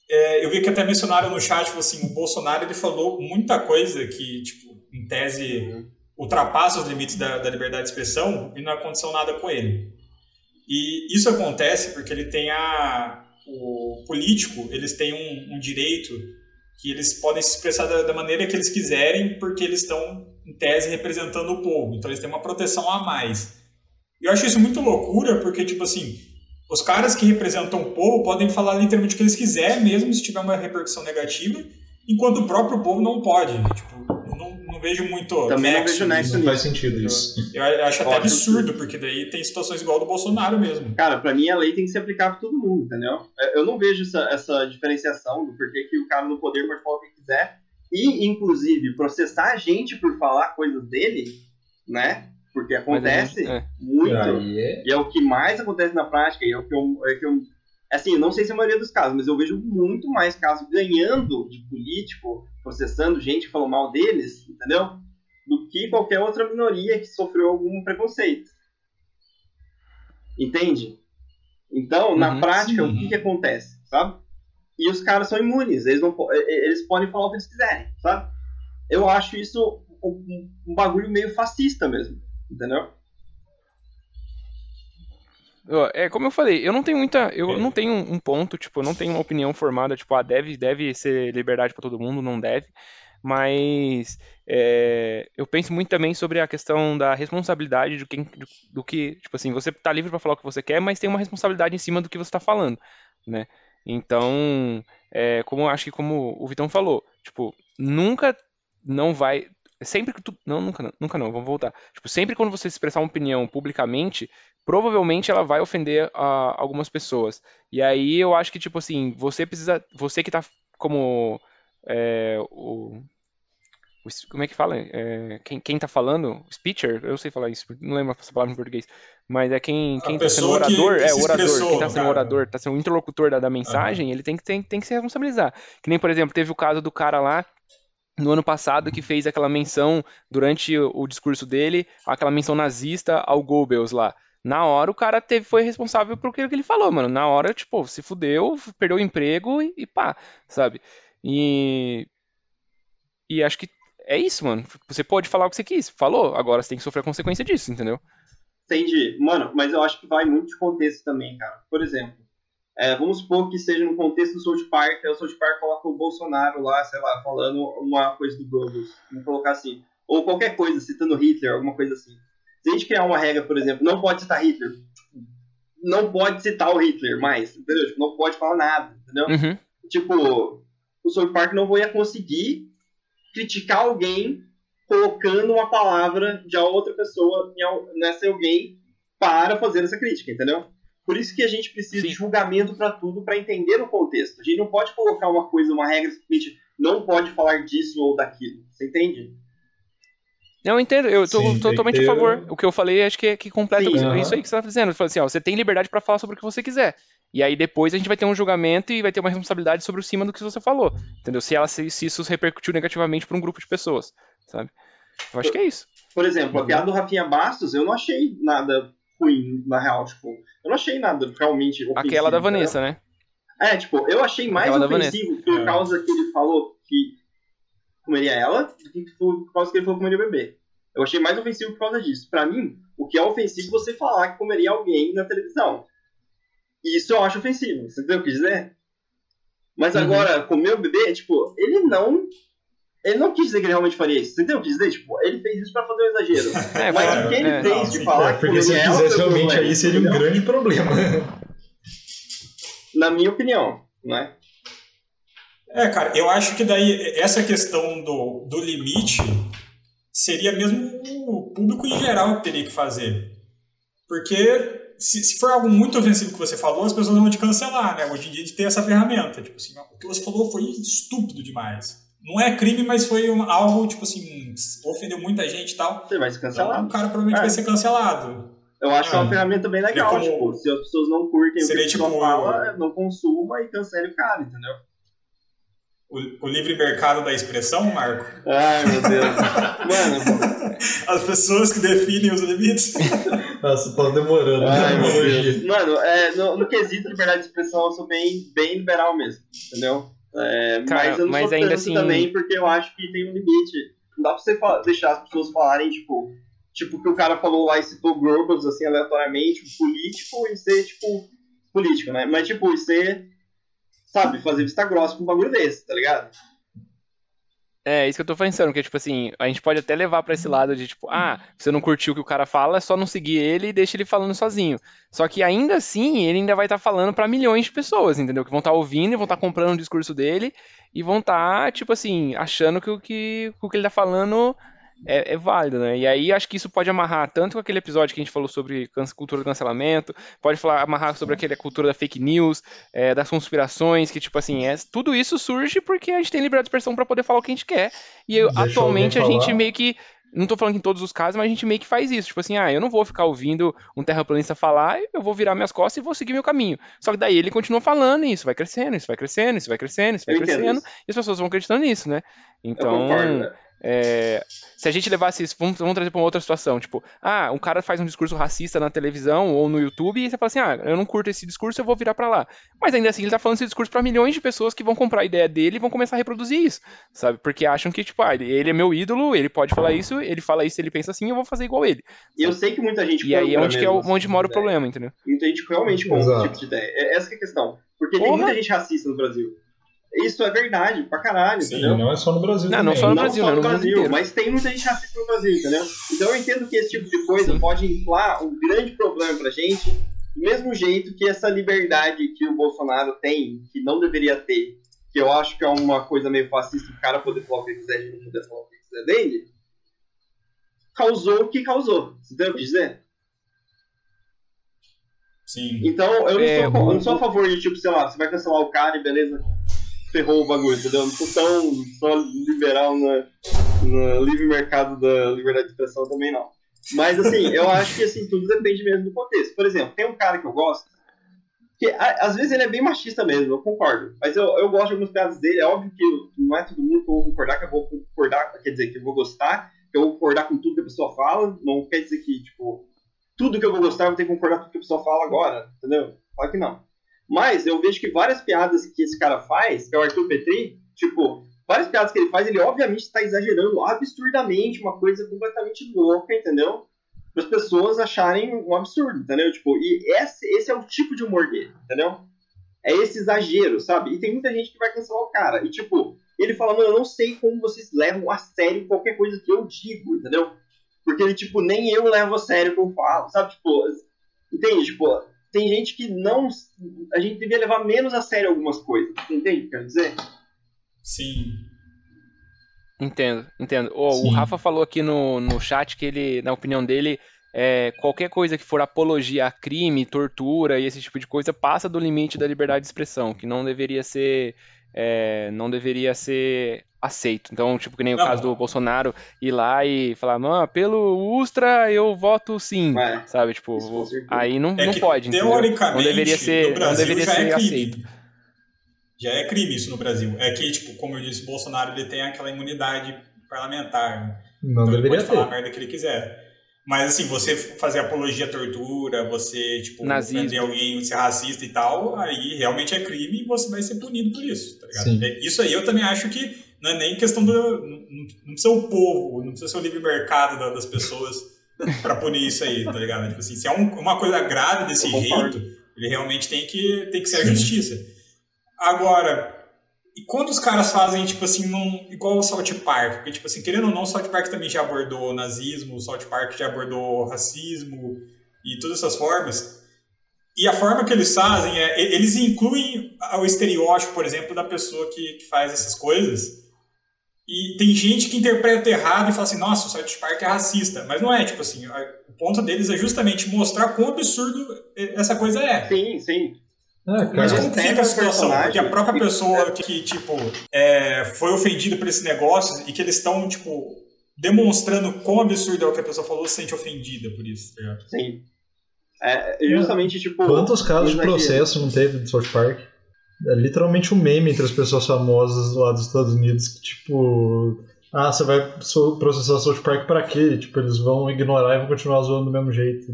É, eu vi que até mencionaram no chat, tipo assim, o Bolsonaro ele falou muita coisa que, tipo, em tese, ultrapassa os limites da, da liberdade de expressão e não aconteceu nada com ele. E isso acontece porque ele tem a. O político, eles têm um, um direito que eles podem se expressar da, da, maneira que eles quiserem, porque eles estão, em tese, representando o povo. Então eles têm uma proteção a mais. E eu acho isso muito loucura, porque, tipo assim, os caras que representam o povo podem falar literalmente o que eles quiserem, mesmo se tiver uma repercussão negativa, enquanto o próprio povo não pode. Tipo, não vejo muito. Também não vejo nexo Não faz sentido isso. Eu acho até absurdo, porque daí tem situações igual do Bolsonaro mesmo. Cara, pra mim a lei tem que se aplicar pra todo mundo, entendeu? Eu não vejo essa, essa diferenciação do porquê que o cara no poder pode falar o que quiser e, inclusive, processar a gente por falar coisas dele, né? Porque acontece gente, é. muito. Aí E é o que mais acontece na prática, e é o que eu, é que eu assim, não sei se é a maioria dos casos, mas eu vejo muito mais casos ganhando de político, processando gente que falou mal deles, entendeu? Do que qualquer outra minoria que sofreu algum preconceito. Entende? Então, na Uhum, prática, sim. o que, que acontece, sabe? E os caras são imunes, eles, não, eles podem falar o que eles quiserem, sabe? Eu acho isso um, um bagulho meio fascista mesmo, entendeu? É, como eu falei, eu não tenho muita. Eu É. não tenho um ponto, tipo, eu não tenho uma opinião formada, tipo, ah, deve, deve ser liberdade pra todo mundo, não deve. Mas é, eu penso muito também sobre a questão da responsabilidade de quem, do, do que, tipo assim, você tá livre pra falar o que você quer, mas tem uma responsabilidade em cima do que você tá falando, né? Então, é, como acho que como o Vitão falou, tipo, nunca não vai. Sempre que tu. Não, nunca não, nunca não, vamos voltar. Tipo, sempre quando você expressar uma opinião publicamente, provavelmente ela vai ofender ah, algumas pessoas. E aí eu acho que, tipo assim, você precisa. Você que tá como. é, o, o como é que fala? É, quem, quem tá falando? Speaker? Eu sei falar isso, não lembro essa palavra em português. Mas é quem, quem tá sendo que- orador, que é orador, quem tá sendo caso. orador, tá sendo o interlocutor da, da mensagem, ele tem que, tem, tem que se responsabilizar. Que nem, por exemplo, teve o caso do cara lá no ano passado que fez aquela menção durante o, discurso dele, aquela menção nazista ao Goebbels lá. Na hora o cara teve, foi responsável por aquilo que ele falou, mano. Na hora, tipo, se fudeu, perdeu o emprego e, e pá, sabe? E, e acho que é isso, mano. Você pode falar o que você quis, falou, agora você tem que sofrer a consequência disso, entendeu? Entendi. Mano, mas eu acho que vai muito de contexto também, cara. Por exemplo, é, vamos supor que seja no contexto do South Park, aí o South Park coloca o Bolsonaro lá, sei lá, falando uma coisa do Goebbels, vamos colocar assim. Ou qualquer coisa, citando Hitler, alguma coisa assim. Se a gente criar uma regra, por exemplo, não pode citar Hitler, não pode citar o Hitler mais, entendeu? Tipo, não pode falar nada, entendeu? Uhum. tipo, o South Park não ia conseguir criticar alguém colocando uma palavra de outra pessoa nessa alguém para fazer essa crítica, entendeu? Por isso que a gente precisa Sim. de julgamento para tudo, para entender o contexto. A gente não pode colocar uma coisa, uma regra simplesmente não pode falar disso ou daquilo. Você entende? Não, eu entendo, eu tô Sim, totalmente que a favor. O que eu falei acho que, é- que completa Sim, o que- aham. isso aí que você tá dizendo. Você fala assim, ó, você tem liberdade pra falar sobre o que você quiser. E aí depois a gente vai ter um julgamento e vai ter uma responsabilidade sobre o cima do que você falou. Entendeu? Se, ela, se, se isso repercutiu negativamente pra um grupo de pessoas, sabe? Eu acho que é isso. Por exemplo, a Uhum. piada do Rafinha Bastos, eu não achei nada ruim, na real. Tipo, eu não achei nada realmente ofensivo. Aquela da? Vanessa, né? É, tipo, eu achei mais Aquela ofensivo por É. causa que ele falou que comeria ela do que por causa que ele falou que comeria o bebê. Eu achei mais ofensivo por causa disso. Pra mim, o que é ofensivo é você falar que comeria alguém na televisão. Isso eu acho ofensivo. Você entendeu o que eu quis dizer? Mas Uhum. agora, comer o bebê, tipo, ele não. Ele não quis dizer que ele realmente faria isso. Você entendeu o que eu quis dizer? Tipo, ele fez isso pra fazer um exagero. É, Mas o que ele é. fez Não, de sim. falar É, que porque se ele quisesse o realmente problema, aí, seria um grande problema. Na minha opinião, né? É, cara, eu acho que daí essa questão do, do limite seria mesmo o público em geral que teria que fazer. Porque se, se for algo muito ofensivo que você falou, as pessoas vão te cancelar, né? Hoje em dia a gente tem essa ferramenta. Tipo assim, o que você falou foi estúpido demais. Não é crime, mas foi um- algo, tipo assim, ofendeu muita gente e tal. Você vai ser Então cancelado. o cara provavelmente É. vai ser cancelado. Eu acho que é uma Ah. ferramenta bem legal, como- tipo, se as pessoas não curtem o que Seria a pessoa tipo- fala, não consuma e cancele o cara, entendeu? O, o livre mercado da expressão, Marco. Ai, meu Deus. Mano, As pessoas que definem os limites. Nossa, tá demorando. ai, né? meu Hoje. Deus. Mano, é, no, no quesito liberdade de expressão, eu sou bem, bem liberal mesmo, entendeu? É, Cara, mas eu não mas sou ainda assim- também, porque eu acho que tem um limite. Não dá pra você deixar as pessoas falarem, tipo, tipo, que o cara falou lá e citou Goebbels, assim, aleatoriamente, político, e ser, tipo, político, né? Mas, tipo, e ser, sabe, fazer vista grossa com um bagulho desse, tá ligado? É, isso que eu tô pensando, que tipo assim, a gente pode até levar pra esse lado de tipo, ah, você não curtiu o que o cara fala, é só não seguir ele e deixa ele falando sozinho. Só que ainda assim, ele ainda vai estar falando pra milhões de pessoas, entendeu? Que vão estar ouvindo e vão estar comprando o discurso dele e vão estar, tipo assim, achando que o que o que ele tá falando é, é, válido, né? E aí acho que isso pode amarrar tanto com aquele episódio que a gente falou sobre cultura do cancelamento, pode falar, amarrar sobre aquela cultura da fake news, é, das conspirações, que tipo assim, é, tudo isso surge porque a gente tem liberdade de expressão para poder falar o que a gente quer. E eu, atualmente a gente meio que não tô falando que em todos os casos, mas a gente meio que faz isso. Tipo assim, ah, eu não vou ficar ouvindo um terraplanista falar, eu vou virar minhas costas e vou seguir meu caminho. Só que daí ele continua falando e isso vai crescendo, isso vai crescendo, isso vai crescendo, isso vai crescendo, e as pessoas vão acreditando nisso, né? Então, é, se a gente levasse isso, vamos, vamos trazer para uma outra situação, tipo, ah, um cara faz um discurso racista na televisão ou no YouTube e você fala assim, ah, eu não curto esse discurso, eu vou virar para lá. Mas ainda assim ele tá falando esse discurso para milhões de pessoas que vão comprar a ideia dele e vão começar a reproduzir isso, sabe? Porque acham que, tipo, ah, ele é meu ídolo, ele pode falar isso, ele fala isso, ele pensa assim, eu vou fazer igual ele. E eu sei que muita gente E aí é onde, que é onde mora o problema, entendeu? Muita gente realmente compra esse tipo de ideia. É essa é a questão. Porque Porra. tem muita gente racista no Brasil. Isso é verdade, pra caralho, Sim, entendeu? Não é só no Brasil. Não, também. não só no Brasil, não só no, Brasil, mas tem muita gente racista no Brasil, entendeu? Então eu entendo que esse tipo de coisa Sim. pode inflar um grande problema pra gente, do mesmo jeito que essa liberdade que o Bolsonaro tem, que não deveria ter, que eu acho que é uma coisa meio fascista, o cara poder falar o que quiser e não poder falar o que quiser dele, causou o que causou. Você entendeu o que dizer? Sim. Então, eu não, é, sou, eu não sou a favor de, tipo, sei lá, você vai cancelar o cara e beleza, ferrou o bagulho, entendeu? Não sou tão só liberal no, no livre mercado da liberdade de expressão também não. Mas assim, eu acho que assim, tudo depende mesmo do contexto. Por exemplo, tem um cara que eu gosto, que às vezes ele é bem machista mesmo, eu concordo. Mas eu, eu gosto de algumas piadas dele, é óbvio que não é todo mundo que eu vou concordar, que eu vou concordar, quer dizer, que eu vou gostar, que eu vou concordar com tudo que a pessoa fala, não quer dizer que, tipo, tudo que eu vou gostar eu vou ter que concordar com tudo que a pessoa fala agora, entendeu? Claro que não. Mas eu vejo que várias piadas que esse cara faz, que é o Arthur Petri, tipo, várias piadas que ele faz, ele obviamente está exagerando absurdamente, uma coisa completamente louca, entendeu? Para as pessoas acharem um absurdo, entendeu? Tipo, e esse, esse é o tipo de humor dele, entendeu? É esse exagero, sabe? E tem muita gente que vai cancelar o cara. E, tipo, ele fala, mano, eu não sei como vocês levam a sério qualquer coisa que eu digo, entendeu? Porque tipo, nem eu levo a sério o que eu falo, sabe? Tipo, entende? Tipo, tem gente que não. A gente devia levar menos a sério algumas coisas. Entende o que eu quero dizer? Sim. Entendo, entendo. Oh, o Rafa falou aqui no, no chat que ele, na opinião dele, é, qualquer coisa que for apologia a crime, tortura e esse tipo de coisa passa do limite da liberdade de expressão, que não deveria ser é, não deveria ser aceito. Então, tipo, que nem o não. caso do Bolsonaro ir lá e falar, não, pelo Ustra eu voto sim, é, sabe? Tipo, aí não, é não pode. Teoricamente, não deveria ser, não deveria ser é aceito. Já é crime isso no Brasil. É que, tipo, como eu disse, o Bolsonaro ele tem aquela imunidade parlamentar. Não então deveria ele pode ter. falar a merda que ele quiser. Mas assim, você fazer apologia à tortura, você, tipo, Nazismo. alguém, ser racista e tal, aí realmente é crime e você vai ser punido por isso, ligado? Sim. É, isso aí eu também acho que não é nem questão do. Não precisa o povo, não precisa ser o livre mercado das pessoas para punir isso aí, tá ligado? Tipo assim, se é um, uma coisa grave desse jeito, ele realmente tem que, tem que ser a justiça. Agora, e quando os caras fazem, tipo assim, num, igual o South Park, porque, tipo assim, querendo ou não, o South Park também já abordou nazismo, o South Park já abordou racismo e todas essas formas. E a forma que eles fazem é, eles incluem o estereótipo, por exemplo, da pessoa que, que faz essas coisas. E tem gente que interpreta errado e fala assim, nossa, o South Park é racista. Mas não é, tipo assim, o ponto deles é justamente mostrar quão absurdo essa coisa é. Sim, sim. Ah, Mas como fica a situação? Porque a própria pessoa que, tipo, é, foi ofendida por esse negócio e que eles estão, tipo, demonstrando quão absurdo é o que a pessoa falou, se sente ofendida por isso, tá ligado? Sim. É, justamente, tipo... Quantos casos de processo não teve do South Park? É literalmente um meme entre as pessoas famosas lá dos Estados Unidos, que, tipo... Ah, você vai processar o South Park pra quê? Tipo, eles vão ignorar e vão continuar zoando do mesmo jeito.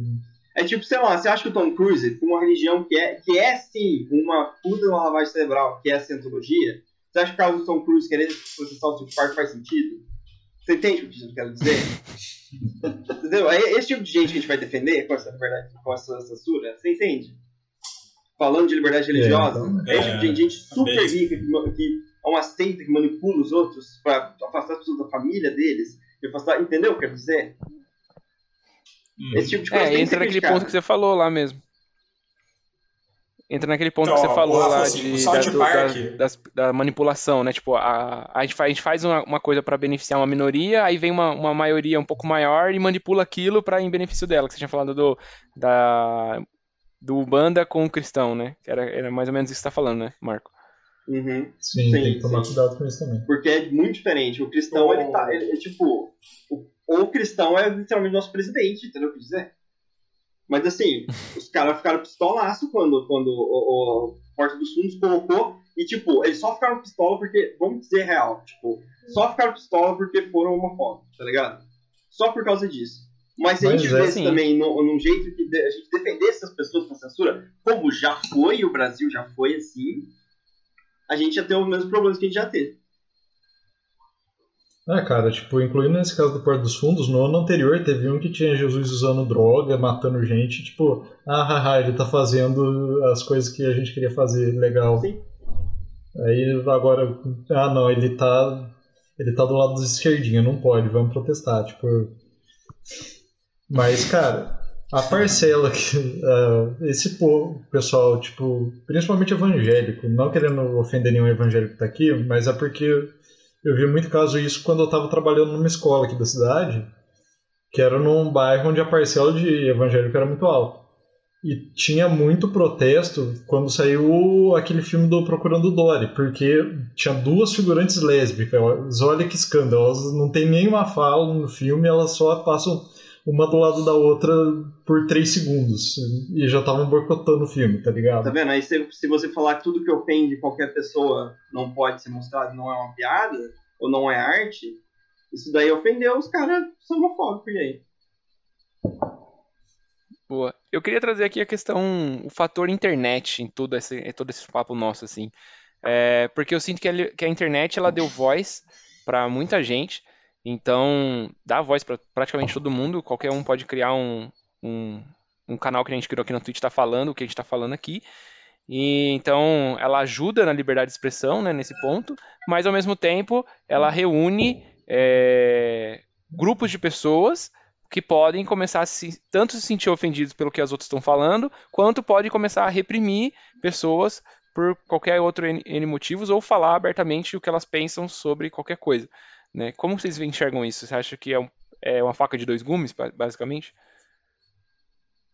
É tipo, sei lá, você acha que o Tom Cruise, com uma religião que é, que é sim uma puta uma lavagem cerebral, que é a cientologia, você acha que o caso do Tom Cruise querer processar o South Park faz sentido? Você entende o que eu quero dizer? Entendeu? É esse tipo de gente que a gente vai defender com essa, verdade, com essa censura, você entende? Falando de liberdade religiosa, é, é esse tipo de gente super é rica, que, que é uma seita que manipula os outros para afastar as pessoas da família deles, afastar, entendeu o que eu quero dizer? Esse tipo de coisa é, entra naquele ponto que você falou lá mesmo. Entra naquele ponto então, que você falou lá assim, de, da, do, da, da, manipulação, né? Tipo, a, a, gente faz, a gente faz uma, uma coisa para beneficiar uma minoria, aí vem uma, uma maioria um pouco maior e manipula aquilo para em benefício dela, que você tinha falado do, da, do banda com o cristão, né? Era, era mais ou menos isso que você tá falando, né, Marco? Uhum. Sim, sim, tem que tomar sim. cuidado com isso também. Porque é muito diferente. O cristão, oh. ele tá. Ele, é tipo. O, o cristão é literalmente nosso presidente, entendeu o que dizer? Mas assim, os caras ficaram pistolaço quando, quando o, o Porta dos Fundos colocou. E, tipo, eles só ficaram pistola porque, vamos dizer real, tipo, só ficaram pistola porque foram homofóbicos, tá ligado? Só por causa disso. Mas se a gente é, vê também no, num jeito que a gente defendesse as pessoas com censura, como já foi, o Brasil já foi assim, a gente ia ter os mesmos problemas que a gente já teve. Ah, cara, tipo, incluindo nesse caso do Porto dos Fundos, no ano anterior teve um que tinha Jesus usando droga, matando gente, tipo, ah, haha, ele tá fazendo as coisas que a gente queria fazer, legal. Sim. Aí agora, ah não, ele tá. Ele tá do lado dos esquerdinhos, não pode, vamos protestar, tipo. Mas, cara, a parcela que. Uh, esse povo, pessoal, tipo, principalmente evangélico, não querendo ofender nenhum evangélico que tá aqui, mas é porque eu vi muito caso isso quando eu estava trabalhando numa escola aqui da cidade, que era num bairro onde a parcela de evangélico era muito alta. E tinha muito protesto quando saiu aquele filme do Procurando Dory, porque tinha duas figurantes lésbicas. Olha que escândalo, elas não tem nenhuma fala no filme, elas só passam uma do lado da outra por três segundos. E já estavam boicotando o filme, tá ligado? Tá vendo? Aí se, se você falar que tudo que ofende qualquer pessoa não pode ser mostrado, não é uma piada, ou não é arte, isso daí ofendeu os caras homofóbicos aí. Boa. Eu queria trazer aqui a questão, o fator internet em todo esse, em todo esse papo nosso, assim. É, porque eu sinto que a, que a internet ela deu voz para muita gente, então dá voz para praticamente todo mundo. Qualquer um pode criar um, um, um canal que a gente criou aqui no Twitch está falando o que a gente está falando aqui. E então ela ajuda na liberdade de expressão, né, nesse ponto, mas ao mesmo tempo ela reúne é, grupos de pessoas que podem começar a se, tanto se sentir ofendidos pelo que as outras estão falando, quanto pode começar a reprimir pessoas por qualquer outro N, N motivos ou falar abertamente o que elas pensam sobre qualquer coisa. Né? Como vocês enxergam isso? Você acha que é, um, é uma faca de dois gumes, basicamente?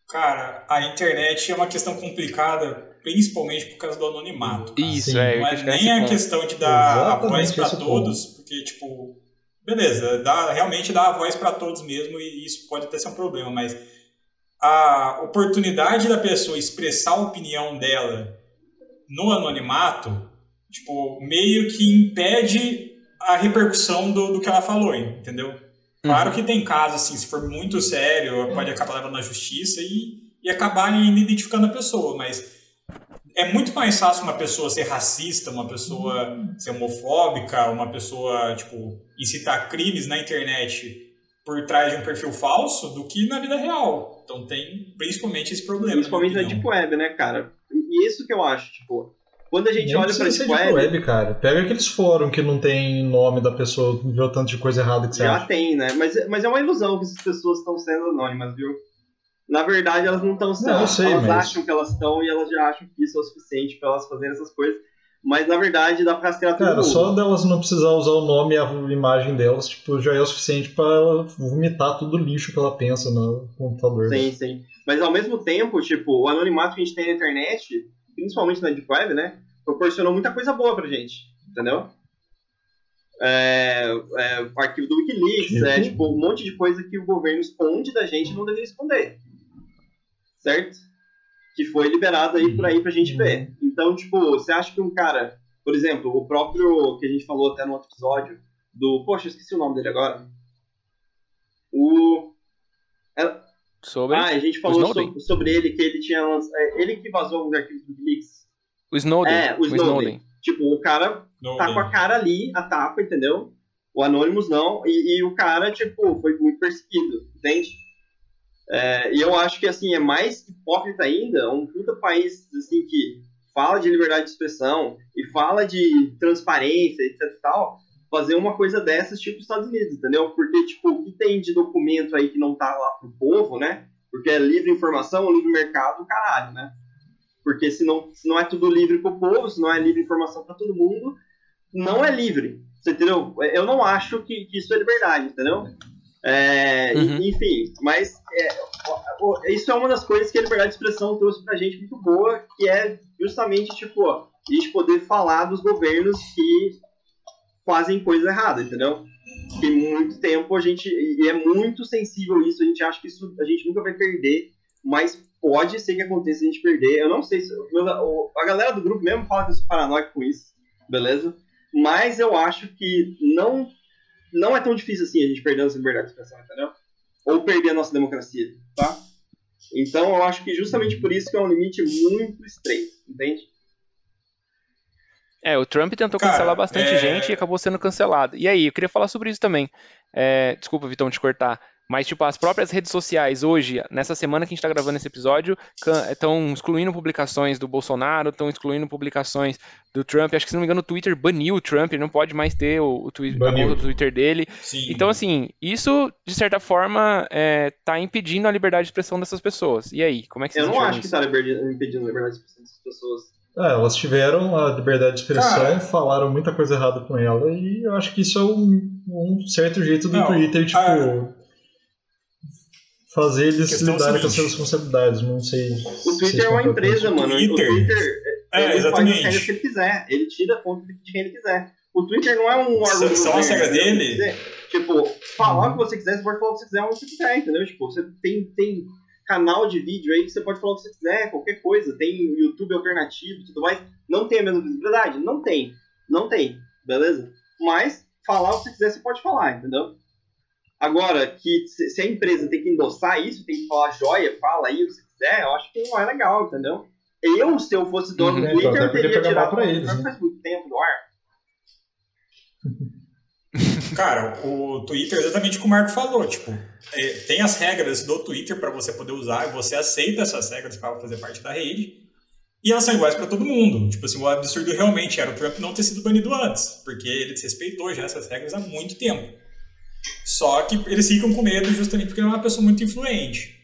Cara, a internet é uma questão complicada, principalmente por causa do anonimato. Isso, assim, é. Não é nem a questão de dar Exatamente a voz para todos, porque, tipo, beleza, dá, realmente dá a voz para todos mesmo e isso pode até ser um problema, mas a oportunidade da pessoa expressar a opinião dela no anonimato, tipo, meio que impede a repercussão do, do que ela falou, entendeu? Claro uhum. que tem casos, assim, se for muito sério, pode acabar levando na justiça e, e acabar ainda identificando a pessoa, mas é muito mais fácil uma pessoa ser racista, uma pessoa ser homofóbica, uma pessoa, tipo, incitar crimes na internet por trás de um perfil falso do que na vida real. Então tem principalmente esse problema. Principalmente na Deep Web, né, cara? E isso que eu acho, tipo, quando a gente Nem olha pra Deep Web... web... cara. Pega aqueles fóruns que não tem nome da pessoa, viu o tanto de coisa errada que você Já acha. tem, né? Mas, mas é uma ilusão que essas pessoas estão sendo anônimas, viu? Na verdade, elas não estão sendo. Não, sei, elas mas... acham que elas estão e elas já acham que isso é o suficiente para elas fazerem essas coisas. Mas na verdade dá pra rastrear tudo. Cara, só delas não precisar usar o nome e a imagem delas, tipo, já é o suficiente para vomitar todo o lixo que ela pensa no computador. Sim, né? sim. Mas ao mesmo tempo, tipo, o anonimato que a gente tem na internet, principalmente na Deep Web, né? proporcionou muita coisa boa pra gente, entendeu? É, é, o arquivo do Wikileaks, é tipo um monte de coisa que o governo esconde da gente e não deveria esconder. Certo? Que foi liberado aí por aí pra gente ver. Então, tipo, você acha que um cara, por exemplo, o próprio que a gente falou até no outro episódio, do. Poxa, esqueci o nome dele agora. O. É... Sobre? Ah, a gente falou sobre, sobre, ele, que ele tinha. É, ele que vazou os arquivos do Wikileaks. O Snowden. É, o Snowden. O Snowden. Tipo, o cara Snowden. tá com a cara ali, a tapa, entendeu? O Anonymous não, e, e o cara, tipo, foi muito perseguido, entende? É, e eu acho que, assim, é mais hipócrita ainda um puta país, assim, que fala de liberdade de expressão e fala de transparência, etc e tal, fazer uma coisa dessas, tipo, Estados Unidos, entendeu? Porque, tipo, o que tem de documento aí que não tá lá pro povo, né? Porque é livre informação, livre mercado, caralho, né? Porque se não, se não é tudo livre para o povo, se não é livre informação para todo mundo, não é livre. Você entendeu? Eu não acho que, que isso é liberdade, entendeu? É, uhum. Enfim, mas é, isso é uma das coisas que a liberdade de expressão trouxe pra gente muito boa, que é justamente, tipo, a gente poder falar dos governos que fazem coisa errada, entendeu? Tem muito tempo a gente. E é muito sensível isso, a gente acha que isso a gente nunca vai perder, mas pode ser que aconteça a gente perder. Eu não sei se. A galera do grupo mesmo fala que eu sou paranoico com isso, beleza? Mas eu acho que não, não é tão difícil assim a gente perder a nossa liberdade de expressão, entendeu? Ou perder a nossa democracia, tá? Então eu acho que justamente por isso que é um limite muito estreito, entende? É, o Trump tentou Cara, cancelar bastante é... gente e acabou sendo cancelado. E aí, eu queria falar sobre isso também. É, desculpa, Vitão, te cortar. Mas, tipo, as próprias redes sociais hoje, nessa semana que a gente está gravando esse episódio, estão excluindo publicações do Bolsonaro, estão excluindo publicações do Trump. Acho que, se não me engano, o Twitter baniu o Trump, ele não pode mais ter o, o, twi o Twitter dele. Sim. Então, assim, isso, de certa forma, está é, impedindo a liberdade de expressão dessas pessoas. E aí, como é que vocês Eu não acho isso? que está impedindo a liberdade de expressão dessas pessoas. É, elas tiveram a liberdade de expressão, Cara, falaram muita coisa errada com ela, e eu acho que isso é um, um certo jeito do não, Twitter, tipo, a... fazer eles lidarem com as suas responsabilidades, não sei. O Twitter é uma empresa, mano. Twitter. O Twitter é, ele exatamente. faz as regras que ele quiser, ele tira a fonte de quem ele quiser. O Twitter não é um órgão. São as regras dele? Tipo, falar uhum. o que você quiser, você pode falar o que você quiser, onde você quiser, entendeu? Tipo, você tem. tem canal de vídeo aí que você pode falar o que você quiser, qualquer coisa. Tem YouTube alternativo e tudo mais. Não tem a mesma visibilidade? Não tem. Não tem, beleza? Mas falar o que você quiser, você pode falar, entendeu? Agora, que se a empresa tem que endossar isso, tem que falar joia, fala aí o que você quiser, eu acho que não é legal, entendeu? Eu, se eu fosse dono uhum, do Twitter, eu teria tirado pra eles, né? faz muito tempo do ar. Cara, o Twitter exatamente como o Marco falou, tipo, é, tem as regras do Twitter para você poder usar, e você aceita essas regras para fazer parte da rede, e elas são iguais para todo mundo. Tipo assim, o absurdo realmente era o Trump não ter sido banido antes, porque ele desrespeitou já essas regras há muito tempo. Só que eles ficam com medo justamente porque ele é uma pessoa muito influente.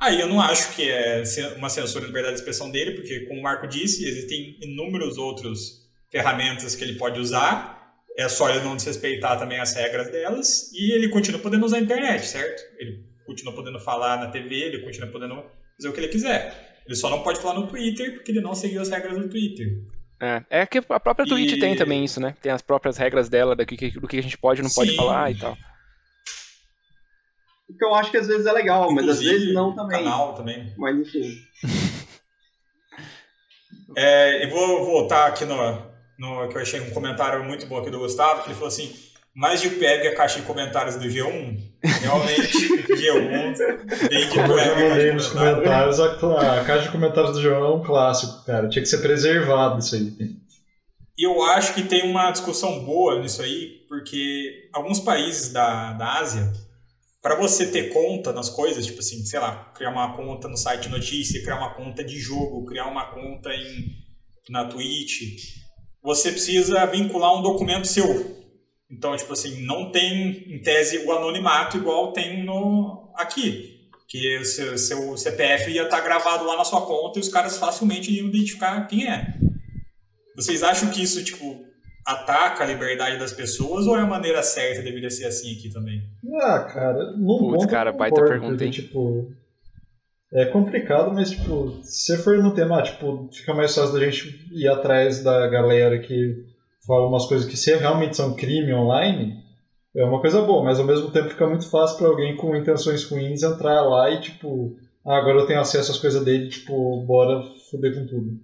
Aí eu não acho que é uma censura da liberdade de expressão dele, porque, como o Marco disse, existem inúmeros outros ferramentas que ele pode usar é só ele não desrespeitar também as regras delas e ele continua podendo usar a internet, certo? Ele continua podendo falar na TV, ele continua podendo fazer o que ele quiser. Ele só não pode falar no Twitter porque ele não seguiu as regras do Twitter. É, é que a própria Twitch e... tem também isso, né? Tem as próprias regras dela do que, do que a gente pode e não Sim. pode falar e tal. O que eu acho que às vezes é legal, Inclusive, mas às vezes não também. canal também. Mas enfim. é, eu vou voltar aqui no, no, que eu achei um comentário muito bom aqui do Gustavo, que ele falou assim, mais de que a caixa de comentários do G1. Realmente, G1, bem de Como eu mandei nos comentários, a, a, caixa de comentários do G1 é um clássico, cara. Tinha que ser preservado isso aí. E eu acho que tem uma discussão boa nisso aí, porque alguns países da, da Ásia, para você ter conta nas coisas, tipo assim, sei lá, criar uma conta no site de notícia, criar uma conta de jogo, criar uma conta em, na Twitch, você precisa vincular um documento seu. Então, tipo assim, não tem, em tese, o anonimato igual tem no aqui. Que o seu, seu CPF ia estar tá gravado lá na sua conta e os caras facilmente iam identificar quem é. Vocês acham que isso, tipo, ataca a liberdade das pessoas ou é a maneira certa deveria ser assim aqui também? Ah, cara, não Putz, cara, baita pergunta, hein? Tipo, é complicado, mas, tipo, se for no tema, tipo, fica mais fácil da gente ir atrás da galera que fala umas coisas que se realmente são crime online, é uma coisa boa, mas ao mesmo tempo fica muito fácil para alguém com intenções ruins entrar lá e, tipo, ah, agora eu tenho acesso às coisas dele, tipo, bora foder com tudo.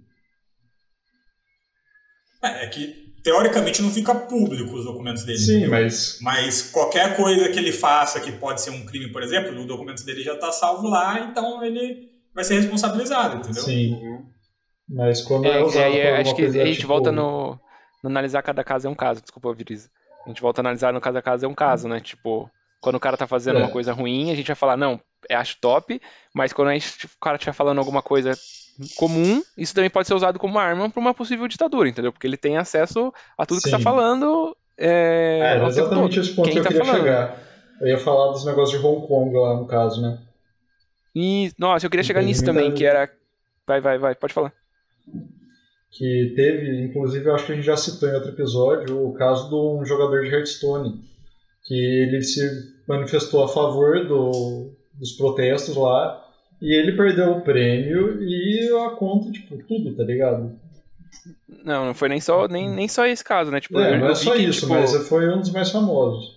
É, é que teoricamente não fica público os documentos dele. Sim, entendeu? mas. Mas qualquer coisa que ele faça que pode ser um crime, por exemplo, o documento dele já está salvo lá, então ele vai ser responsabilizado, entendeu? Sim. Mas quando é, é usado é, é, acho que coisa, a gente tipo... volta no, no, analisar cada caso é um caso, desculpa, Viriza. A gente volta a analisar no caso a caso é um caso, né? Tipo, quando o cara tá fazendo é. uma coisa ruim, a gente vai falar, não, acho top, mas quando a gente, o cara estiver falando alguma coisa comum, isso também pode ser usado como arma para uma possível ditadura, entendeu? Porque ele tem acesso a tudo Sim. que está falando. É, é exatamente esse ponto que eu tá queria falando. chegar. Eu ia falar dos negócios de Hong Kong lá, no caso, né? E, nossa, eu queria chegar nisso também, que era. Vai, vai, vai, pode falar. Que teve, inclusive, eu acho que a gente já citou em outro episódio, o caso de um jogador de Hearthstone, que ele se manifestou a favor do, dos protestos lá, e ele perdeu o prêmio e a conta, tipo, tudo, tá ligado? Não, não foi nem só, nem, nem só esse caso, né? Tipo, É, não é só que, isso, tipo, mas foi um dos mais famosos.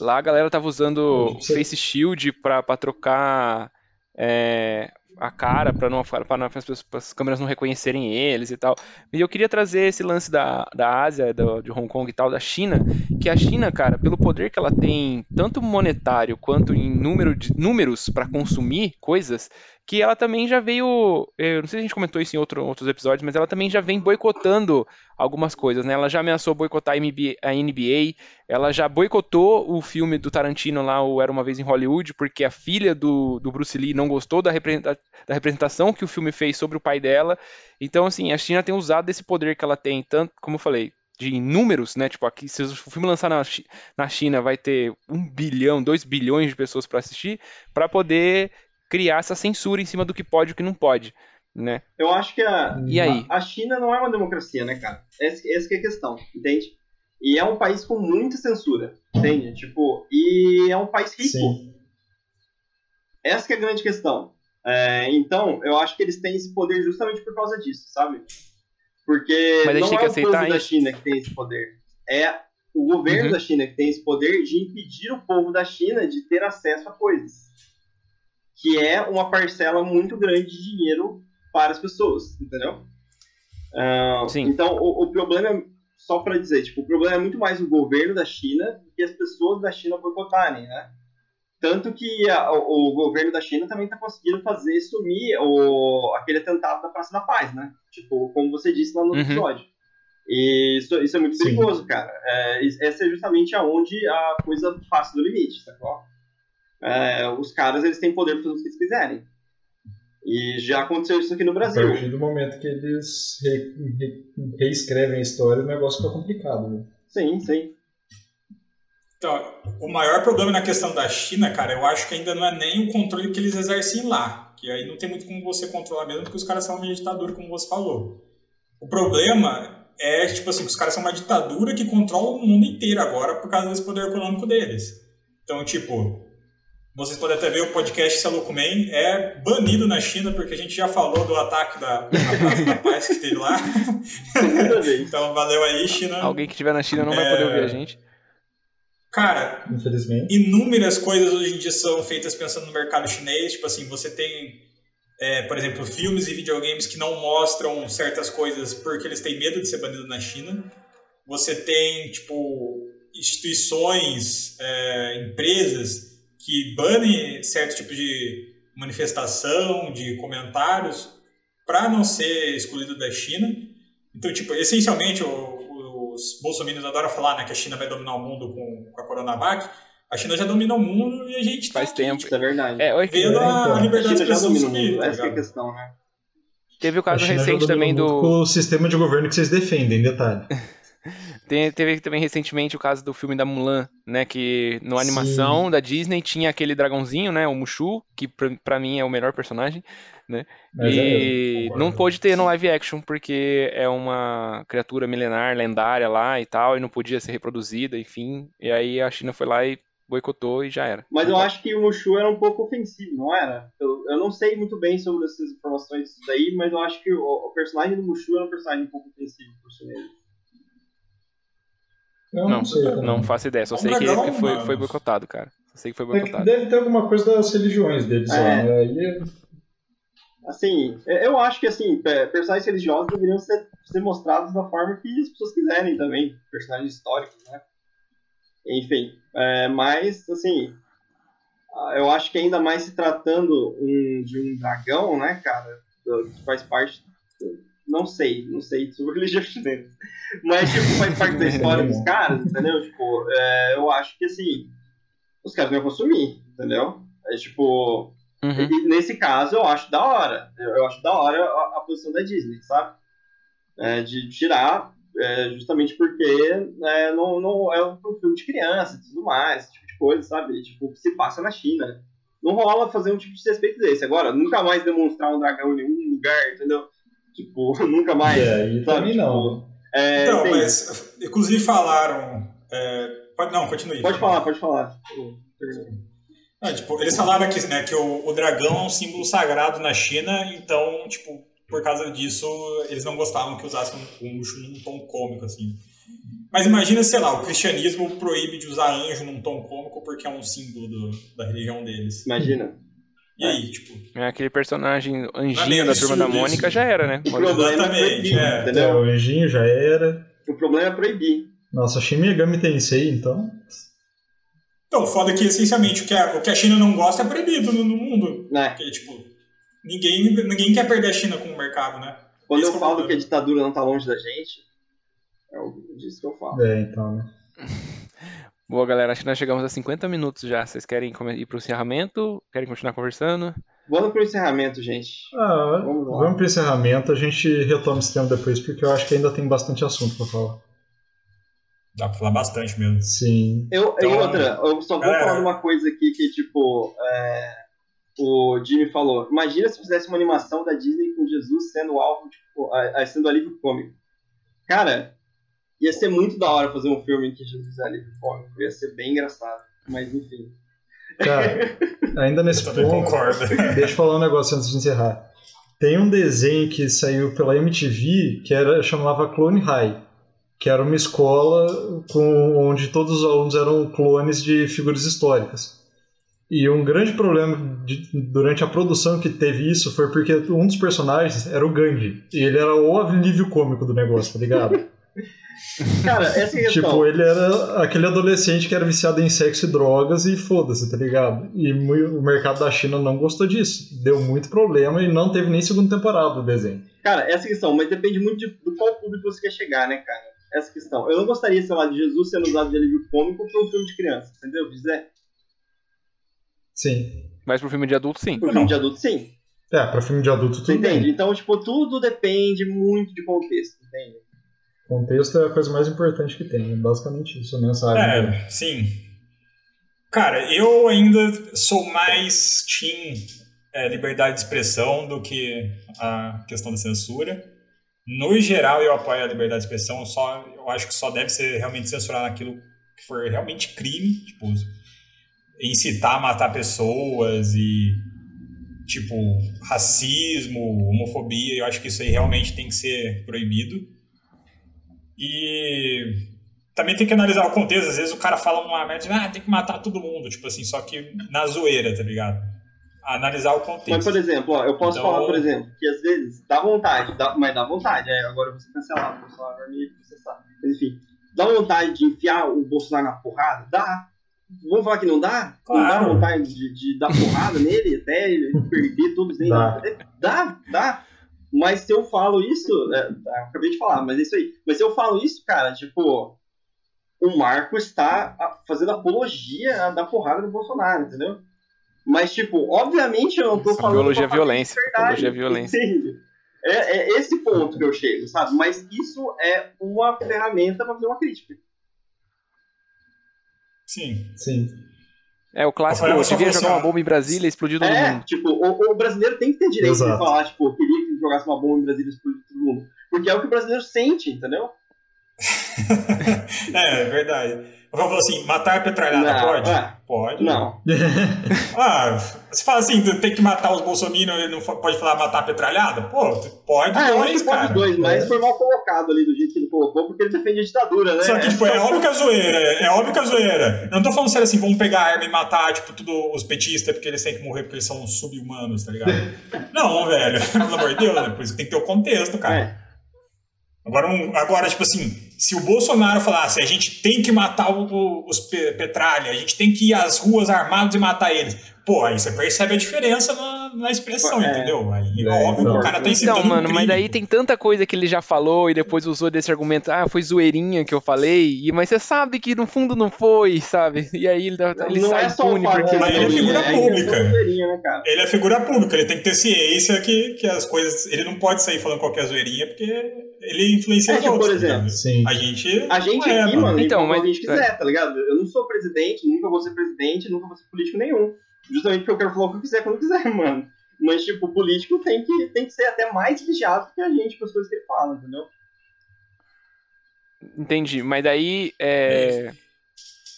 Lá a galera tava usando face shield pra, pra trocar é, a cara, pra não não, as, câmeras não reconhecerem eles e tal. E eu queria trazer esse lance da, da Ásia, do, de Hong Kong e tal, da China, que a China, cara, pelo poder que ela tem, tanto monetário quanto em número de números pra consumir coisas, que ela também já veio, eu não sei se a gente comentou isso em outro- outros episódios, mas ela também já vem boicotando algumas coisas, né? Ela já ameaçou boicotar a NBA, ela já boicotou o filme do Tarantino lá, o Era Uma Vez em Hollywood, porque a filha do, do Bruce Lee não gostou da, da representação que o filme fez sobre o pai dela. Então, assim, a China tem usado esse poder que ela tem, tanto, como eu falei, de números, né? Tipo, aqui, se o filme lançar na, na China, vai ter um bilhão, dois bilhões de pessoas para assistir, para poder criar essa censura em cima do que pode e o que não pode, né? Eu acho que a, E aí? a China não é uma democracia, né, cara? Essa, essa que é a questão, entende? E é um país com muita censura, entende? Tipo, e é um país rico. Sim. Essa que é a grande questão. É, então, eu acho que eles têm esse poder justamente por causa disso, sabe? Porque Mas não é que o povo da. China que tem esse poder. É o governo Uhum. da China que tem esse poder de impedir o povo da China de ter acesso a coisas. Que é uma parcela muito grande de dinheiro para as pessoas, entendeu? Ah, Sim. Então, o, o problema é, só para dizer, tipo, o problema é muito mais o governo da China do que as pessoas da China boicotarem, né? Tanto que a- o, o governo da China também está conseguindo fazer sumir o, aquele atentado da Praça da Paz, né? Tipo, como você disse lá no Uhum. episódio. E isso, isso é muito Sim. perigoso, cara. É, is- essa é justamente aonde a coisa passa do limite, sacou? É, os caras, eles têm poder para fazer o que eles quiserem. E já aconteceu isso aqui no A Brasil. partir do momento que eles re- re- reescrevem a história, o negócio fica complicado. Né? Sim, sim. Então, o maior problema na questão da China, cara, eu acho que ainda não é nem o controle que eles exercem lá. Que aí não tem muito como você controlar mesmo, porque os caras são uma ditadura, como você falou. O problema é, tipo assim, que os caras são uma ditadura que controla o mundo inteiro agora por causa desse poder econômico deles. Então, tipo, vocês podem até ver o podcast Saluco Man é banido na China, porque a gente já falou do ataque da, da Praça da Paz que teve lá. Então, valeu aí, China. Alguém que estiver na China não vai É. poder ouvir a gente. Cara, Infelizmente. inúmeras coisas hoje em dia são feitas pensando no mercado chinês. Tipo assim, você tem, é, por exemplo, filmes e videogames que não mostram certas coisas porque eles têm medo de ser banidos na China. Você tem, tipo, instituições, é, empresas que banem certo tipo de manifestação, de comentários, para não ser excluído da China. Então, tipo, essencialmente, o- os bolsominions adoram falar né, que a China vai dominar o mundo com, com a Coronavac. A China já domina o mundo e a gente tá Faz aqui, tempo. tipo, Isso é verdade. É, vendo a, então, a liberdade de expressão mundo. tá Essa é a questão, né? Teve o caso recente também do. Com o sistema de governo que vocês defendem, detalhe. Tem- teve também recentemente o caso do filme da Mulan, né? Que na Sim. animação da Disney tinha aquele dragãozinho, né? O Mushu, que pra, pra mim é o melhor personagem, né? Mas é e mesmo, não pôde ter no live action, porque é uma criatura milenar, lendária lá e tal, e não podia ser reproduzida, enfim. E aí a China foi lá e boicotou e já era. Mas eu acho que o Mushu era um pouco ofensivo, não era? Eu, eu não sei muito bem sobre essas informações disso daí, mas eu acho que o, o personagem do Mushu era um personagem um pouco ofensivo por chinês. Eu Não, não, sei. Não faço ideia, só É um sei que, dragão, que foi, foi boicotado, cara. Só sei que foi É que boicotado. deve ter alguma coisa das religiões deles É. lá, né? Aí Assim, eu acho que assim, pe- personagens religiosos deveriam ser, ser mostrados da forma que as pessoas quiserem também. Personagens históricos, né? Enfim, é, mas assim, eu acho que ainda mais se tratando um- de um dragão, né, cara, que faz parte. Não sei, não sei sobre religião chinesa. Mas, tipo, faz parte da história dos caras, entendeu? Tipo, é, eu acho que assim, os caras não iam consumir, entendeu? É tipo, Uhum. e nesse caso, eu acho da hora. Eu, eu acho da hora a, a posição da Disney, sabe? É, de tirar, é, justamente porque é, não, não é um filme de criança e tudo mais, esse tipo de coisa, sabe? Tipo, se passa na China. Não rola fazer um tipo de respeito desse. Agora, nunca mais demonstrar um dragão em nenhum lugar, entendeu? Tipo, nunca mais. É, sabe? também Tipo, não. é, Então, tem- mas inclusive falaram. é, pode, não, continue. Pode falar, pode falar. Ah, tipo, eles falaram aqui, né, que o, o dragão é um símbolo sagrado na China, então, tipo, por causa disso, eles não gostavam que usassem um, um Mushu num tom cômico, assim. Mas imagina, sei lá, o cristianismo proíbe de usar anjo num tom cômico porque é um símbolo do- da religião deles. Imagina. E aí, tipo, É aquele personagem é anjinho da turma da Mônica isso. já era, né? O problema é proibir, é. É, entendeu? o anjinho já era. O problema é proibir. Nossa, Shin Megami Tensei, então. então, foda que essencialmente o que a, o que a China não gosta é proibido no, no mundo. Né? Porque, tipo, ninguém, ninguém quer perder a China como mercado, né? Quando Esse eu é falo que a ditadura não tá longe da gente, é o- disso que eu falo. É, então, né? Boa, galera. Acho que nós chegamos a 50 minutos já. Vocês querem ir pro encerramento? Querem continuar conversando? Vamos pro encerramento, gente. Ah, Vamos lá. vamos pro encerramento, a gente retoma esse tema depois, porque eu acho que ainda tem bastante assunto pra falar. Dá pra falar bastante mesmo. Sim. Eu, e Então, outra, eu só vou galera. falar de uma coisa aqui que, tipo, é, o Jimmy falou. Imagina se fizesse uma animação da Disney com Jesus sendo alvo, tipo, a- a- sendo alívio cômico. Cara, ia ser muito da hora fazer um filme em que Jesus é alívio cômico. Ia ser bem engraçado. Mas enfim. Cara, ainda nesse ponto, concordo. deixa eu falar um negócio antes de encerrar. Tem um desenho que saiu pela MTV que era, chamava Clone High, que era uma escola com, onde todos os alunos eram clones de figuras históricas. E um grande problema de- durante a produção que teve isso foi porque um dos personagens era o Gandhi. E ele era o alívio cômico do negócio, tá ligado? Cara, essa é a questão. Tipo, ele era aquele adolescente que era viciado em sexo e drogas e foda-se, tá ligado? E o mercado da China não gostou disso. Deu muito problema e não teve nem segunda temporada do desenho. Cara, essa é a questão, mas depende muito de, do qual público você quer chegar, né, cara? Essa questão. Eu não gostaria, sei lá, de Jesus sendo usado de alívio cômico pra um filme de criança, entendeu? Dizer, Sim. Mas pro filme de adulto, sim. pro Não. filme de adulto, sim. É, pra filme de adulto Você tudo entende? bem. Então, tipo, tudo depende muito de contexto, entende? Contexto é a coisa mais importante que tem, é basicamente isso, a mensagem. É, sim. Cara, eu ainda sou mais team é, liberdade de expressão do que a questão da censura. No geral, eu apoio a liberdade de expressão, só, eu acho que só deve ser realmente censurar naquilo que for realmente crime, tipo, incitar a matar pessoas e, tipo, racismo, homofobia, eu acho que isso aí realmente tem que ser proibido. E também tem que analisar o contexto. Às vezes o cara fala uma merda, ah, tem que matar todo mundo, tipo assim, só que na zoeira, tá ligado? Analisar o Mas, contexto. por exemplo, ó, eu posso Então- falar, por exemplo, que às vezes dá vontade, dá, mas dá vontade. É, agora eu vou ser cancelado, o Bolsonaro vai me processar. Mas, enfim, dá vontade de enfiar o Bolsonaro na porrada? Dá. Vamos falar que não dá? Não dá Claro. vontade de, de dar porrada nele até ele perder todos os Dá. Dá, dá. Mas se eu falo isso, é, eu acabei de falar, mas é isso aí. Mas se eu falo isso, cara, tipo, o Marco está fazendo apologia a dar porrada no Bolsonaro, entendeu? Mas, tipo, obviamente eu não tô Isso é falando. apologia à pra falar violência, apologia à violência. É, é esse ponto que eu chego, sabe? Mas isso é uma ferramenta pra fazer uma crítica. Sim. Sim. É o clássico, eu devia jogar assim, uma bomba em Brasília e explodir todo É, mundo. tipo, o, o brasileiro tem que ter direito de Exato. falar, tipo, eu queria que jogasse uma bomba em Brasília e explodir todo mundo. Porque é o que o brasileiro sente, entendeu? é, é verdade. Eu falo assim, matar petralhada Não, pode? é. Pode. Não. Ah, você fala assim, tem que matar os bolsominions e não pode falar matar petralhada? Pô, pode Ah, dois, pode cara. os dois, mas É. foi mal colocado ali do jeito que ele colocou, porque ele defende a ditadura, né? Só que, tipo, é óbvio que é zoeira, é óbvio que é zoeira. Eu não tô falando sério assim, vamos pegar a arma e matar, tipo, tudo os petistas porque eles têm que morrer porque eles são sub-humanos, tá ligado? não, velho, pelo amor de Deus, né? Por isso que tem que ter o contexto, cara. É. Agora, um- agora, tipo assim, se o Bolsonaro falasse a gente tem que matar os pe- petralha, a gente tem que ir às ruas armados e matar eles, pô, aí você percebe a diferença na, na expressão, É. entendeu? Aí É, óbvio que o então. cara tá incitando Então, um mano, mas crime. daí tem tanta coisa que ele já falou e depois usou desse argumento, ah, foi zoeirinha que eu falei, e- mas você sabe que no fundo não foi, sabe? E aí ele, ele não sai é só o impune fato porque que Mas ele é figura questão pública. né? Ele é figura pública, ele tem que ter ciência que, que as coisas. Ele não pode sair falando qualquer zoeirinha, porque ele influencia É, tipo, outros. por tá exemplo, Sim. A gente. A gente é, aqui, mano, Então, então, mas- a gente quiser, tá ligado? Eu não sou presidente, nunca vou ser presidente, nunca vou ser político nenhum. Justamente porque eu quero falar o que eu quiser quando eu quiser, mano. Mas, tipo, o político tem que, tem que ser até mais vigiado que a gente com as coisas que ele fala, entendeu? Entendi. Mas daí é,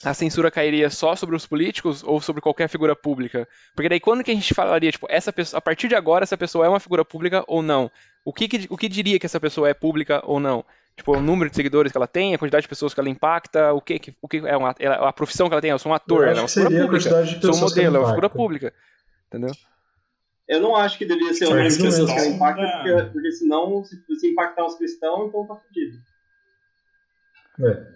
a censura cairia só sobre os políticos ou sobre qualquer figura pública? Porque daí quando que a gente falaria, tipo, essa pessoa, a partir de agora essa pessoa é uma figura pública ou não? O que, que- o que diria que essa pessoa é pública ou não? Tipo, o número de seguidores que ela tem, a quantidade de pessoas que ela impacta, o que, que- o que é uma, ela- a profissão que ela tem, eu sou um ator, Eu ela é uma figura pública. Sou um modelo, é uma figura pública. Entendeu? Eu não acho que deveria ser o número de pessoas que ela impacta, É. porque, porque senão, se, se impactar os cristãos, então tá fudido. É.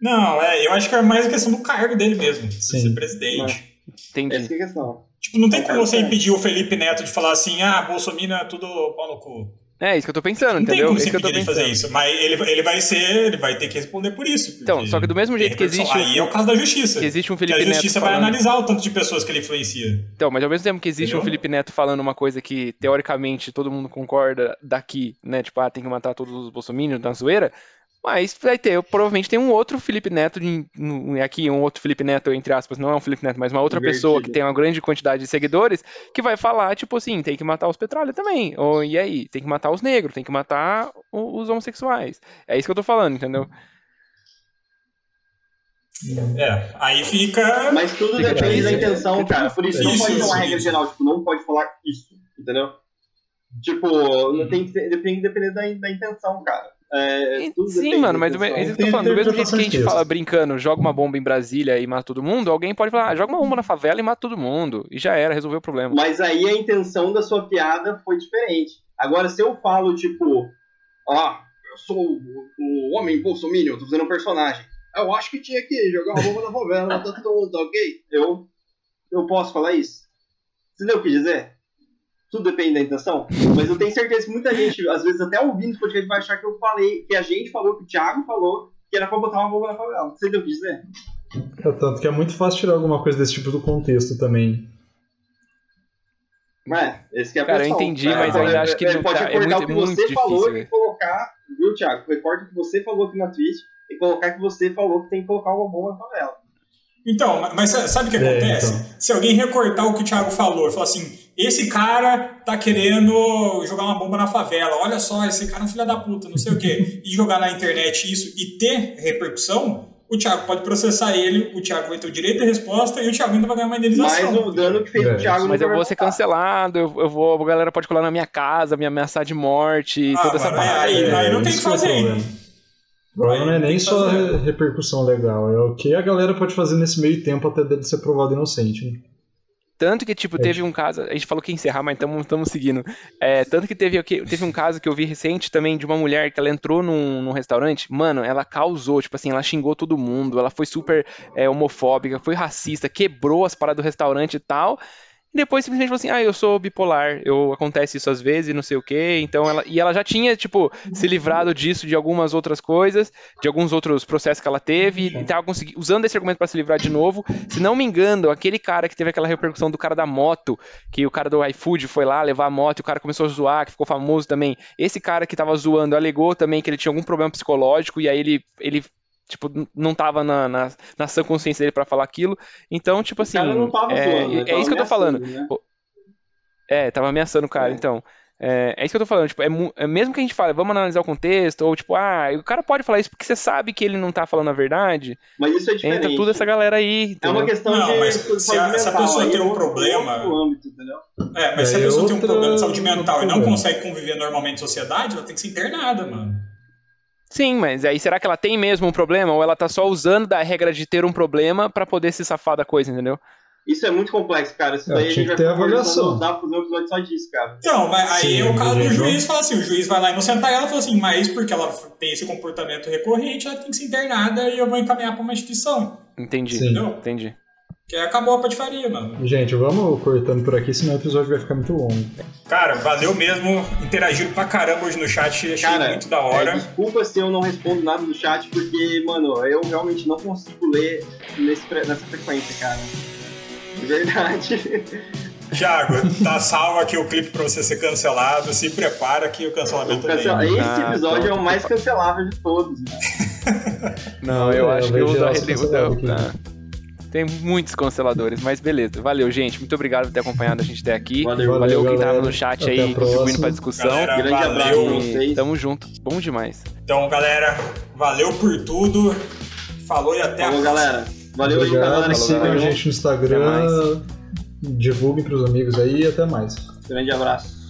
Não, é, eu acho que é mais a questão do cargo dele mesmo, de Sim. ser presidente. Entendi. Essa é a questão. Tipo, não tem Não, como cara, você é. impedir o Felipe Neto de falar assim, ah, Bolsonaro é tudo pau no cu. É isso que eu tô pensando, Não tem entendeu? como É isso que fazer isso. Mas ele, ele vai ser, ele vai ter que responder por isso. Então, só que do mesmo jeito tem que existe Aí é o caso da justiça. Que existe um Felipe a Neto justiça vai falando... analisar o tanto de pessoas que ele influencia. Então, mas ao mesmo tempo que existe Entendeu? um Felipe Neto falando uma coisa que, teoricamente, todo mundo concorda daqui, né? Tipo, ah, tem que matar todos os bolsominions na zoeira. Mas vai ter, provavelmente tem um outro Felipe Neto, de- no- aqui um outro Felipe Neto, entre aspas, não é um Felipe Neto, mas uma outra Invertido. pessoa que tem uma grande quantidade de seguidores, que vai falar, tipo assim, tem que matar os petralha também. Ou, e aí? Tem que matar os negros, tem que matar os homossexuais. É isso que eu tô falando, entendeu? É, aí fica. Mas tudo Fica depende da intenção, Fica cara. Por isso não Isso, pode ter uma regra geral, tipo, não pode falar isso, entendeu? Tipo, não tem que ser, depende, depender da, da intenção, cara. É, tudo Sim, mano, mas do, me- é eu tô falando, do mesmo jeito que a gente fala brincando, joga uma bomba em Brasília e mata todo mundo, alguém pode falar, ah, joga uma bomba na favela e mata todo mundo. E já era, resolveu o problema. Mas aí a intenção da sua piada foi diferente. Agora, se eu falo, tipo, ó, eu sou o, o homem bolsominion, tô fazendo um personagem. Eu acho que tinha que jogar uma bomba na favela, matar todo mundo, tá ok? Eu, eu posso falar isso? Entendeu o que dizer? Tudo depende da intenção. Mas eu tenho certeza que muita gente, às vezes até ouvindo esse podcast, vai achar que eu falei, que a gente falou, que o Thiago falou, que era pra botar uma bomba na favela. Você que dizer? É tanto que é muito fácil tirar alguma coisa desse tipo do contexto também. É, esse que é a Cara, eu entendi, É, mas eu ainda é, acho que é, não pode tá- é recortar muito- o que é você falou difícil, e colocar, viu, Thiago? Recorta o que você falou aqui na Twitch e colocar que você falou que tem que colocar uma bomba na favela. Então, ma- mas sabe o que É, acontece? então. Se alguém recortar o que o Thiago falou e falar assim, esse cara tá querendo jogar uma bomba na favela, olha só, esse cara é um filho da puta, não sei o quê, e jogar na internet isso e ter repercussão, o Thiago pode processar ele, o Thiago vai ter o direito de resposta e o Thiago ainda vai ganhar uma indenização. Mas o dano que fez É, o Thiago Mas eu vou ser cancelado, eu, eu vou, a galera pode colar na minha casa, me ameaçar de morte, Ah, toda essa mano, é, aí- aí não tem isso que fazer, é o hein? problema. O não é nem só a repercussão legal, é o que a galera pode fazer nesse meio tempo até dele ser provado inocente. Né? Tanto que, tipo, teve um caso. A gente falou que ia encerrar, mas estamos seguindo. É, tanto que teve, teve um caso que eu vi recente também de uma mulher que ela entrou num, num restaurante. Mano, ela causou, tipo assim, ela xingou todo mundo. Ela foi super é, homofóbica, foi racista, quebrou as paradas do restaurante e tal. E depois simplesmente falou assim: ah, eu sou bipolar, eu acontece isso às vezes, não sei o quê. Então ela. E ela já tinha, tipo, se livrado disso de algumas outras coisas, de alguns outros processos que ela teve, e tava consegui- usando esse argumento pra se livrar de novo. Se não me engano, aquele cara que teve aquela repercussão do cara da moto, que o cara do iFood foi lá levar a moto e o cara começou a zoar, que ficou famoso também. Esse cara que tava zoando alegou também que ele tinha algum problema psicológico, e aí ele. ele Tipo, não tava na, na, na sã consciência dele pra falar aquilo. Então, tipo assim. O cara não tava é, zoando, né? é Tava isso que eu tô falando. né? É, tava ameaçando o cara, É. então. É, é isso que eu tô falando, tipo, é, é mesmo que a gente fale, vamos analisar o contexto, ou tipo, ah, o cara pode falar isso porque você sabe que ele não tá falando a verdade, Mas isso é diferente. entra toda essa galera aí, É entendeu? uma questão Não, de mas se a- se a mental, pessoa tem é um problema- âmbito? É, mas se a é pessoa tem um outra- problema de saúde mental e não consegue conviver normalmente em sociedade, ela tem que ser internada, mano. Sim, mas aí será que ela tem mesmo um problema, ou ela tá só usando da regra de ter um problema pra poder se safar da coisa, entendeu? Isso é muito complexo, cara. Isso É, daí a tinha gente que vai ter avaliação. Dá pra fazer um episódio só disso, cara. Então, mas aí Sim, é o caso do juiz fala assim, o juiz vai lá inocentar ela e fala assim, mas porque ela tem esse comportamento recorrente, ela tem que ser internada e eu vou encaminhar pra uma instituição. Entendi, Sim. Entendeu? entendi. Que acabou a patifaria, mano. Gente, vamos cortando por aqui, senão o episódio vai ficar muito longo. Cara, valeu mesmo. Interagiram pra caramba hoje no chat, achei Cara, muito da hora. É, desculpa se eu não respondo nada do chat, porque, mano, eu realmente não consigo ler nesse, nessa frequência, cara. De verdade. Thiago, tá salvo aqui o clipe pra você ser cancelado. Se prepara que o cancelamento Cancela- vem. Esse Ah, episódio é o mais cancelável de todos. né? Não, eu É, acho eu que o vejo da tem muitos consteladores, mas beleza. Valeu, gente. Muito obrigado por ter acompanhado a gente até aqui. Valeu, Valeu, valeu, quem galera. tava no chat Até aí, contribuindo pra discussão. Galera, Grande abraço pra valeu. vocês. Tamo junto. Bom demais. Então, galera, valeu por tudo. Falou e até Falou, a próxima. galera. Valeu aí, Obrigado, galera. que sigam a galera. gente no Instagram, divulguem pros amigos aí e até mais. Grande abraço.